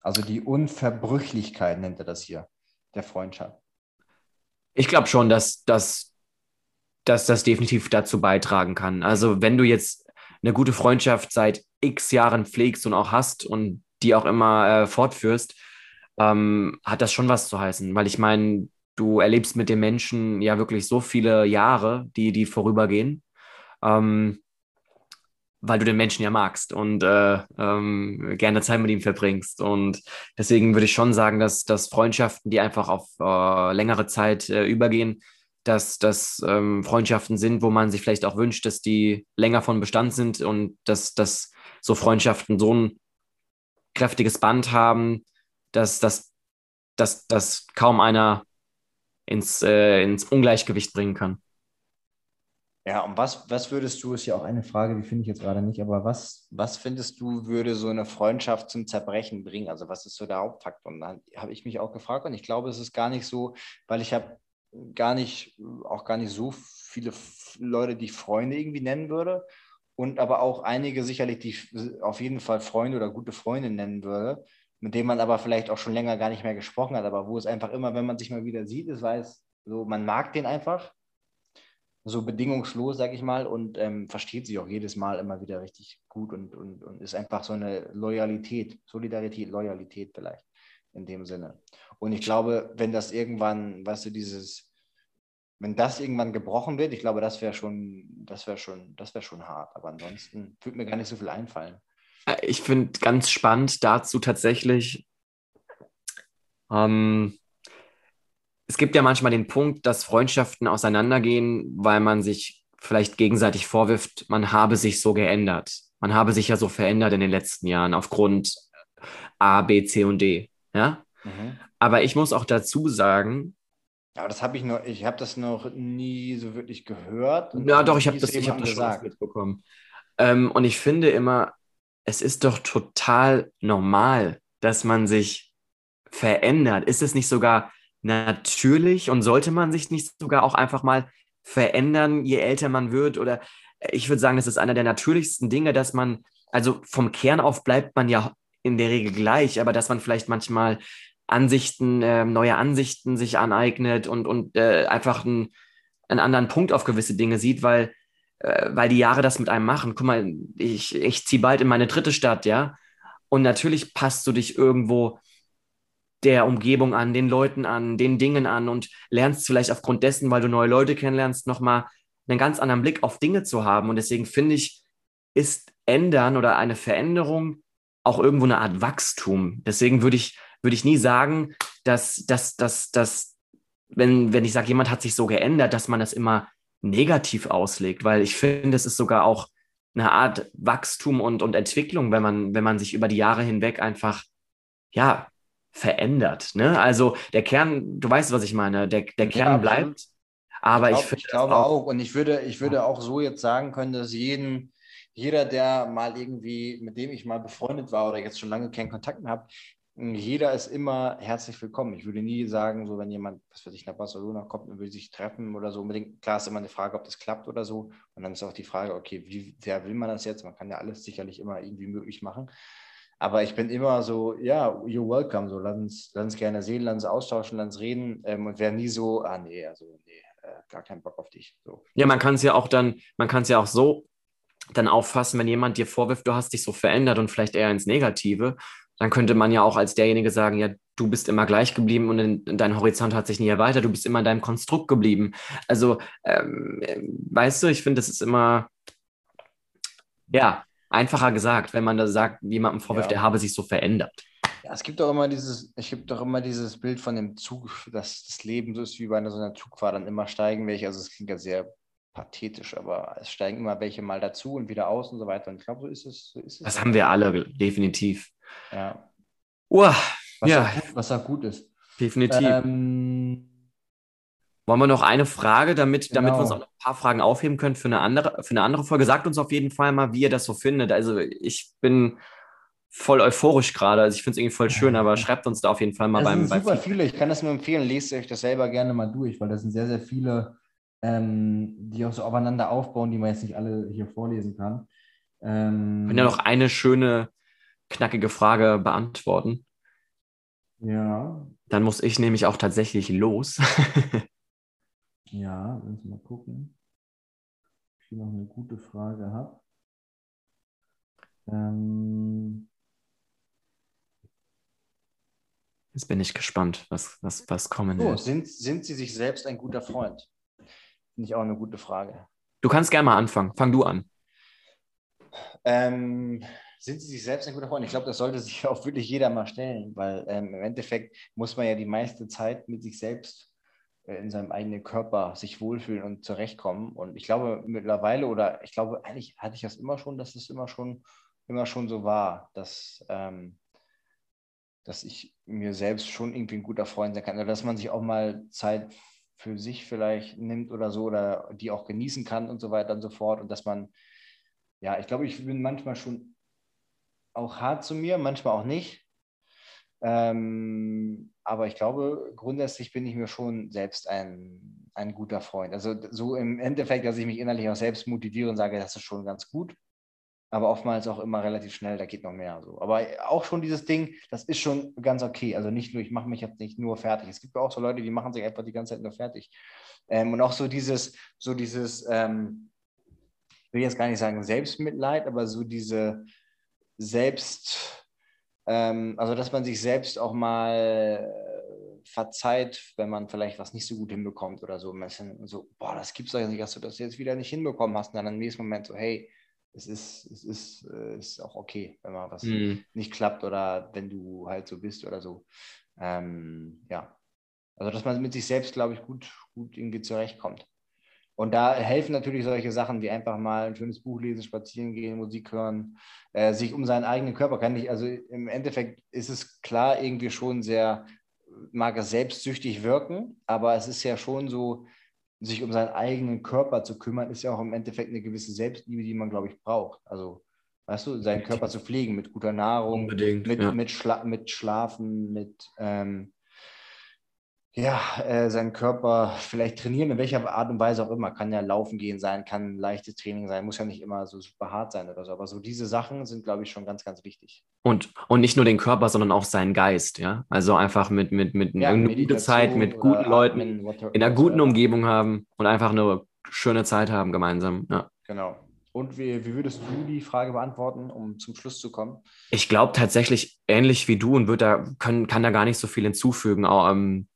Speaker 2: Also die Unverbrüchlichkeit nennt er das hier, der Freundschaft.
Speaker 4: Ich glaube schon, dass, dass, dass das definitiv dazu beitragen kann. Also wenn du jetzt eine gute Freundschaft seit x Jahren pflegst und auch hast und die auch immer äh, fortführst, ähm, hat das schon was zu heißen. Weil ich meine, du erlebst mit dem Menschen ja wirklich so viele Jahre, die, die vorübergehen, ähm, weil du den Menschen ja magst und äh, ähm, gerne Zeit mit ihm verbringst. Und deswegen würde ich schon sagen, dass, dass Freundschaften, die einfach auf äh, längere Zeit äh, übergehen, dass das ähm, Freundschaften sind, wo man sich vielleicht auch wünscht, dass die länger von Bestand sind und dass, dass so Freundschaften so ein kräftiges Band haben, dass, dass, dass, dass kaum einer ins, äh, ins Ungleichgewicht bringen kann.
Speaker 2: Ja, und was, was würdest du, ist ja auch eine Frage, die finde ich jetzt gerade nicht, aber was, was findest du, würde so eine Freundschaft zum Zerbrechen bringen? Also was ist so der Hauptfaktor? Und dann habe ich mich auch gefragt und ich glaube, es ist gar nicht so, weil ich habe gar nicht, auch gar nicht so viele Leute, die ich Freunde irgendwie nennen würde. Und aber auch einige sicherlich, die ich auf jeden Fall Freunde oder gute Freunde nennen würde, mit denen man aber vielleicht auch schon länger gar nicht mehr gesprochen hat, aber wo es einfach immer, wenn man sich mal wieder sieht, ist, weiß, so, man mag den einfach so bedingungslos, sag ich mal, und ähm, versteht sich auch jedes Mal immer wieder richtig gut und, und, und ist einfach so eine Loyalität, Solidarität, Loyalität vielleicht in dem Sinne. Und ich glaube, wenn das irgendwann, weißt du, dieses, wenn das irgendwann gebrochen wird, ich glaube, das wäre schon, das wäre schon, das wäre schon hart. Aber ansonsten würde mir gar nicht so viel einfallen.
Speaker 4: Äh, Ich finde ganz spannend dazu tatsächlich, ähm, es gibt ja manchmal den Punkt, dass Freundschaften auseinandergehen, weil man sich vielleicht gegenseitig vorwirft, man habe sich so geändert. Man habe sich ja so verändert in den letzten Jahren aufgrund A, B, C und D. Ja? Aber ich muss auch dazu sagen,
Speaker 2: Aber das habe ich noch, ich habe das noch nie so wirklich gehört.
Speaker 4: Ja,
Speaker 2: noch
Speaker 4: doch, ich habe das, ich hab das schon mitbekommen. Ähm, und ich finde immer, es ist doch total normal, dass man sich verändert. Ist es nicht sogar natürlich und sollte man sich nicht sogar auch einfach mal verändern, je älter man wird? Oder ich würde sagen, das ist einer der natürlichsten Dinge, dass man, also vom Kern auf bleibt man ja in der Regel gleich, aber dass man vielleicht manchmal Ansichten, äh, neue Ansichten sich aneignet und, und äh, einfach einen, einen anderen Punkt auf gewisse Dinge sieht, weil, äh, weil die Jahre das mit einem machen. Guck mal, ich, ich ziehe bald in meine dritte Stadt, ja. Und natürlich passt du dich irgendwo der Umgebung an, den Leuten an, den Dingen an und lernst vielleicht aufgrund dessen, weil du neue Leute kennenlernst, nochmal einen ganz anderen Blick auf Dinge zu haben. Und deswegen finde ich, ist ändern oder eine Veränderung auch irgendwo eine Art Wachstum. Deswegen würde ich, würde ich nie sagen, dass, dass, dass, dass wenn, wenn ich sage, jemand hat sich so geändert, dass man das immer negativ auslegt, weil ich finde, es ist sogar auch eine Art Wachstum und, und Entwicklung, wenn man, wenn man sich über die Jahre hinweg einfach, ja, verändert. Ne? Also der Kern, du weißt, was ich meine, der, der
Speaker 2: Ja,
Speaker 4: Kern bleibt, aber ich,
Speaker 2: glaub-
Speaker 4: finde
Speaker 2: ich glaube
Speaker 4: das
Speaker 2: auch. Und ich würde, ich würde auch so jetzt sagen können, dass jeden, jeder, der mal irgendwie, mit dem ich mal befreundet war oder jetzt schon lange keinen Kontakt mehr habe, jeder ist immer herzlich willkommen. Ich würde nie sagen, so wenn jemand, was weiß ich, nach Barcelona kommt und will sich treffen oder so unbedingt, klar ist immer eine Frage, ob das klappt oder so. Und dann ist auch die Frage, okay, wie sehr will man das jetzt? Man kann ja alles sicherlich immer irgendwie möglich machen. Aber ich bin immer so, ja, you're welcome. So, lass uns, lass uns gerne sehen, lass uns austauschen, lass uns reden. Ähm, und wäre nie so, ah nee, also nee, äh, gar keinen Bock auf dich. So.
Speaker 4: Ja, man kann es ja auch dann, man kann es ja auch so dann auffassen, wenn jemand dir vorwirft, du hast dich so verändert und vielleicht eher ins Negative, dann könnte man ja auch als derjenige sagen, ja, du bist immer gleich geblieben und in, dein Horizont hat sich nie erweitert, du bist immer in deinem Konstrukt geblieben. Also, ähm, weißt du, ich finde, das ist immer, ja, einfacher gesagt, wenn man da sagt, jemandem vorwirft,
Speaker 2: Ja.
Speaker 4: er habe sich so verändert.
Speaker 2: Ja, es gibt doch immer dieses, es gibt doch immer dieses Bild von dem Zug, dass das Leben so ist wie bei einer, so einer Zugfahrt, dann immer steigen welche, also es klingt ja sehr pathetisch, aber es steigen immer welche mal dazu und wieder aus und so weiter. Und ich glaube, so ist es. So ist es
Speaker 4: Das haben wir alle, definitiv.
Speaker 2: Ja.
Speaker 4: Uah,
Speaker 2: Was,
Speaker 4: ja,
Speaker 2: auch gut, was auch gut ist.
Speaker 4: definitiv.
Speaker 2: Ähm,
Speaker 4: Wollen wir noch eine Frage, damit, damit wir uns
Speaker 2: Genau.
Speaker 4: auch noch ein paar Fragen aufheben können für eine andere, für eine andere Folge? Sagt uns auf jeden Fall mal, wie ihr das so findet. Also ich bin voll euphorisch gerade. Also ich finde es irgendwie voll schön, aber schreibt uns da auf jeden Fall mal
Speaker 2: Es
Speaker 4: beim,
Speaker 2: sind
Speaker 4: beim
Speaker 2: super viele. Ich kann das nur empfehlen. Lest euch das selber gerne mal durch, weil das sind sehr, sehr viele, ähm, die auch so aufeinander aufbauen, die man jetzt nicht alle hier vorlesen kann. Ähm,
Speaker 4: Wir können ja noch eine schöne, knackige Frage beantworten.
Speaker 2: Ja,
Speaker 4: Dann muss ich nämlich auch tatsächlich los.
Speaker 2: ja, lass uns mal gucken. Ob ich hier noch eine gute Frage habe. Ähm,
Speaker 4: Jetzt bin ich gespannt, was, was, was kommen
Speaker 2: so,
Speaker 4: wird.
Speaker 2: sind, sind Sie sich selbst ein guter Freund? Finde ich auch eine gute Frage.
Speaker 4: Du kannst gerne mal anfangen. Fang du an.
Speaker 2: Ähm, sind Sie sich selbst ein guter Freund? Ich glaube, das sollte sich auch wirklich jeder mal stellen, weil ähm, im Endeffekt muss man ja die meiste Zeit mit sich selbst äh, in seinem eigenen Körper sich wohlfühlen und zurechtkommen. Und ich glaube mittlerweile, oder ich glaube, eigentlich hatte ich das immer schon, dass es immer schon, immer schon so war, dass, ähm, dass ich mir selbst schon irgendwie ein guter Freund sein kann. Oder dass man sich auch mal Zeit für sich vielleicht nimmt oder so, oder die auch genießen kann und so weiter und so fort. Und dass man ja, ich glaube, ich bin manchmal schon auch hart zu mir, manchmal auch nicht. Ähm, aber ich glaube, grundsätzlich bin ich mir schon selbst ein, ein guter Freund. Also so im Endeffekt, dass ich mich innerlich auch selbst motiviere und sage, das ist schon ganz gut. Aber oftmals auch immer relativ schnell, da geht noch mehr. So. Aber auch schon dieses Ding, das ist schon ganz okay. Also nicht nur, ich mache mich jetzt nicht nur fertig. Es gibt ja auch so Leute, die machen sich einfach die ganze Zeit nur fertig. Ähm, und auch so dieses, so dieses, ähm, ich will jetzt gar nicht sagen Selbstmitleid, aber so diese Selbst, ähm, also dass man sich selbst auch mal äh, verzeiht, wenn man vielleicht was nicht so gut hinbekommt oder so. Bisschen so, boah, das gibt's doch nicht, dass du das jetzt wieder nicht hinbekommen hast. Und dann im nächsten Moment so, hey, es ist, es ist, äh, ist auch okay, wenn mal was
Speaker 4: Hm.
Speaker 2: nicht klappt oder wenn du halt so bist oder so. Ähm, ja. Also, dass man mit sich selbst, glaube ich, gut, gut irgendwie zurechtkommt. Und da helfen natürlich solche Sachen wie einfach mal ein schönes Buch lesen, spazieren gehen, Musik hören, äh, sich um seinen eigenen Körper kann ich, also im Endeffekt ist es klar irgendwie schon sehr, mag es selbstsüchtig wirken, aber es ist ja schon so, sich um seinen eigenen Körper zu kümmern, ist ja auch im Endeffekt eine gewisse Selbstliebe, die man, glaube ich, braucht. Also, weißt du, seinen Körper zu pflegen mit guter Nahrung,
Speaker 4: Unbedingt,
Speaker 2: mit,
Speaker 4: ja.
Speaker 2: mit, Schla mit Schlafen, mit ähm, ja, äh, seinen Körper vielleicht trainieren, in welcher Art und Weise auch immer. Kann ja laufen gehen sein, kann ein leichtes Training sein, muss ja nicht immer so super hart sein oder so. Aber so diese Sachen sind, glaube ich, schon ganz, ganz wichtig.
Speaker 4: Und, und nicht nur den Körper, sondern auch seinen Geist, ja. Also einfach mit, mit, mit
Speaker 2: Ja,
Speaker 4: eine gute Zeit, mit guten Leuten,
Speaker 2: Atmen, what-
Speaker 4: in einer guten. Umgebung haben und einfach eine schöne Zeit haben gemeinsam. Ja.
Speaker 2: Genau. Und wie, wie würdest du die Frage beantworten, um zum Schluss zu kommen?
Speaker 4: Ich glaube tatsächlich ähnlich wie du und würde da, können, kann da gar nicht so viel hinzufügen. Auch, ähm,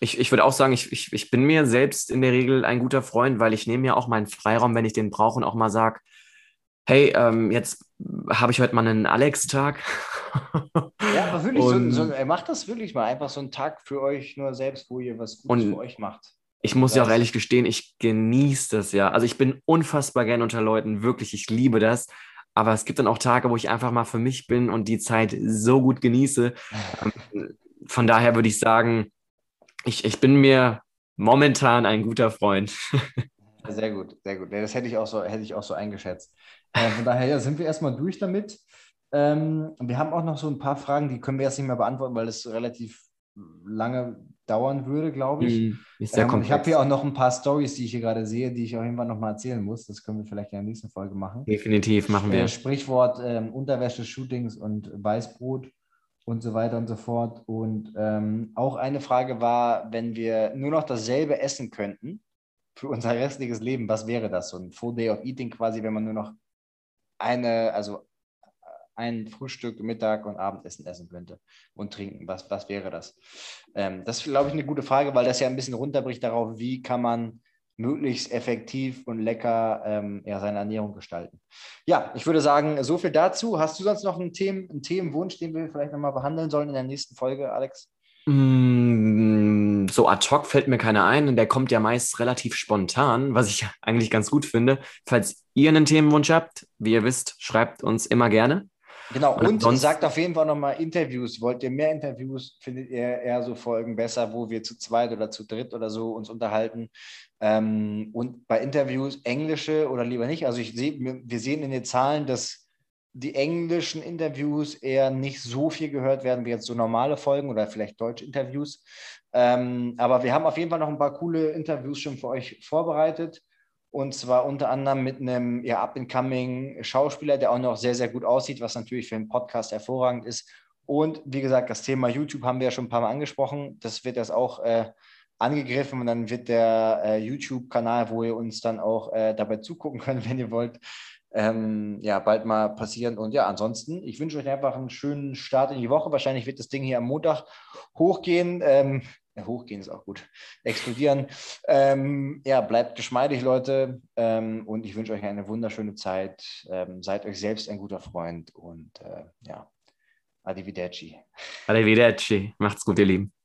Speaker 4: ich, ich würde auch sagen, ich, ich, ich bin mir selbst in der Regel ein guter Freund, weil ich nehme mir auch meinen Freiraum, wenn ich den brauche und auch mal sage, hey, ähm, jetzt habe ich heute mal einen Alex-Tag.
Speaker 2: Ja, aber wirklich,
Speaker 4: Und-
Speaker 2: so, so, macht das wirklich mal. Einfach so einen Tag für euch nur selbst, wo ihr was Gutes für euch macht.
Speaker 4: Ich muss ja auch ehrlich gestehen, ich genieße das ja. Also ich bin unfassbar gern unter Leuten, wirklich, ich liebe das. Aber es gibt dann auch Tage, wo ich einfach mal für mich bin und die Zeit so gut genieße. Ähm, Von daher würde ich sagen, ich, ich bin mir momentan ein guter Freund.
Speaker 2: Sehr gut, sehr gut. Das hätte ich auch so, hätte ich auch so eingeschätzt. Äh, von daher ja, sind wir erstmal durch damit. Ähm, wir haben auch noch so ein paar Fragen, die können wir jetzt nicht mehr beantworten, weil es relativ lange dauern würde, glaube ich.
Speaker 4: Sehr
Speaker 2: Ähm, ich habe hier auch noch ein paar Stories, die ich hier gerade sehe, die ich auf jeden Fall noch mal erzählen muss. Das können wir vielleicht in der nächsten Folge machen.
Speaker 4: Definitiv machen
Speaker 2: Äh,
Speaker 4: wir.
Speaker 2: Sprichwort ähm, Unterwäsche, Shootings und Weißbrot und so weiter und so fort. Und ähm, auch eine Frage war, wenn wir nur noch dasselbe essen könnten für unser restliches Leben, was wäre das? So ein Full Day of Eating quasi, wenn man nur noch eine, also ein Frühstück, Mittag und Abendessen essen könnte und trinken. Was, was wäre das? Ähm, das ist, glaube ich, eine gute Frage, weil das ja ein bisschen runterbricht darauf, wie kann man möglichst effektiv und lecker ähm, ja, seine Ernährung gestalten. Ja, ich würde sagen, so viel dazu. Hast du sonst noch einen, Themen, einen Themenwunsch, den wir vielleicht nochmal behandeln sollen in der nächsten Folge, Alex?
Speaker 4: Mm, so ad hoc fällt mir keiner ein. Der kommt ja meist relativ spontan, was ich eigentlich ganz gut finde. Falls ihr einen Themenwunsch habt, wie ihr wisst, schreibt uns immer gerne.
Speaker 2: Genau, und, und sagt auf jeden Fall nochmal Interviews. Wollt ihr mehr Interviews? Findet ihr eher so Folgen besser, wo wir zu zweit oder zu dritt oder so uns unterhalten? Ähm, und bei Interviews englische oder lieber nicht? Also ich sehe, wir sehen in den Zahlen, dass die englischen Interviews eher nicht so viel gehört werden wie jetzt so normale Folgen oder vielleicht deutsche Interviews. Ähm, aber wir haben auf jeden Fall noch ein paar coole Interviews schon für euch vorbereitet. Und zwar unter anderem mit einem ja, up-and-coming Schauspieler, der auch noch sehr, sehr gut aussieht, was natürlich für einen Podcast hervorragend ist. Und wie gesagt, das Thema YouTube haben wir ja schon ein paar Mal angesprochen. Das wird jetzt auch äh, angegriffen und dann wird der äh, YouTube-Kanal, wo ihr uns dann auch äh, dabei zugucken könnt, wenn ihr wollt, ähm, ja, bald mal passieren. Und ja, ansonsten, ich wünsche euch einfach einen schönen Start in die Woche. Wahrscheinlich wird das Ding hier am Montag hochgehen. Ähm, ja, hochgehen ist auch gut. Explodieren. Ähm, ja, bleibt geschmeidig, Leute. Ähm, und ich wünsche euch eine wunderschöne Zeit. Ähm, seid euch selbst ein guter Freund und äh, ja, arrivederci.
Speaker 4: Arrivederci. Macht's gut, ihr Lieben.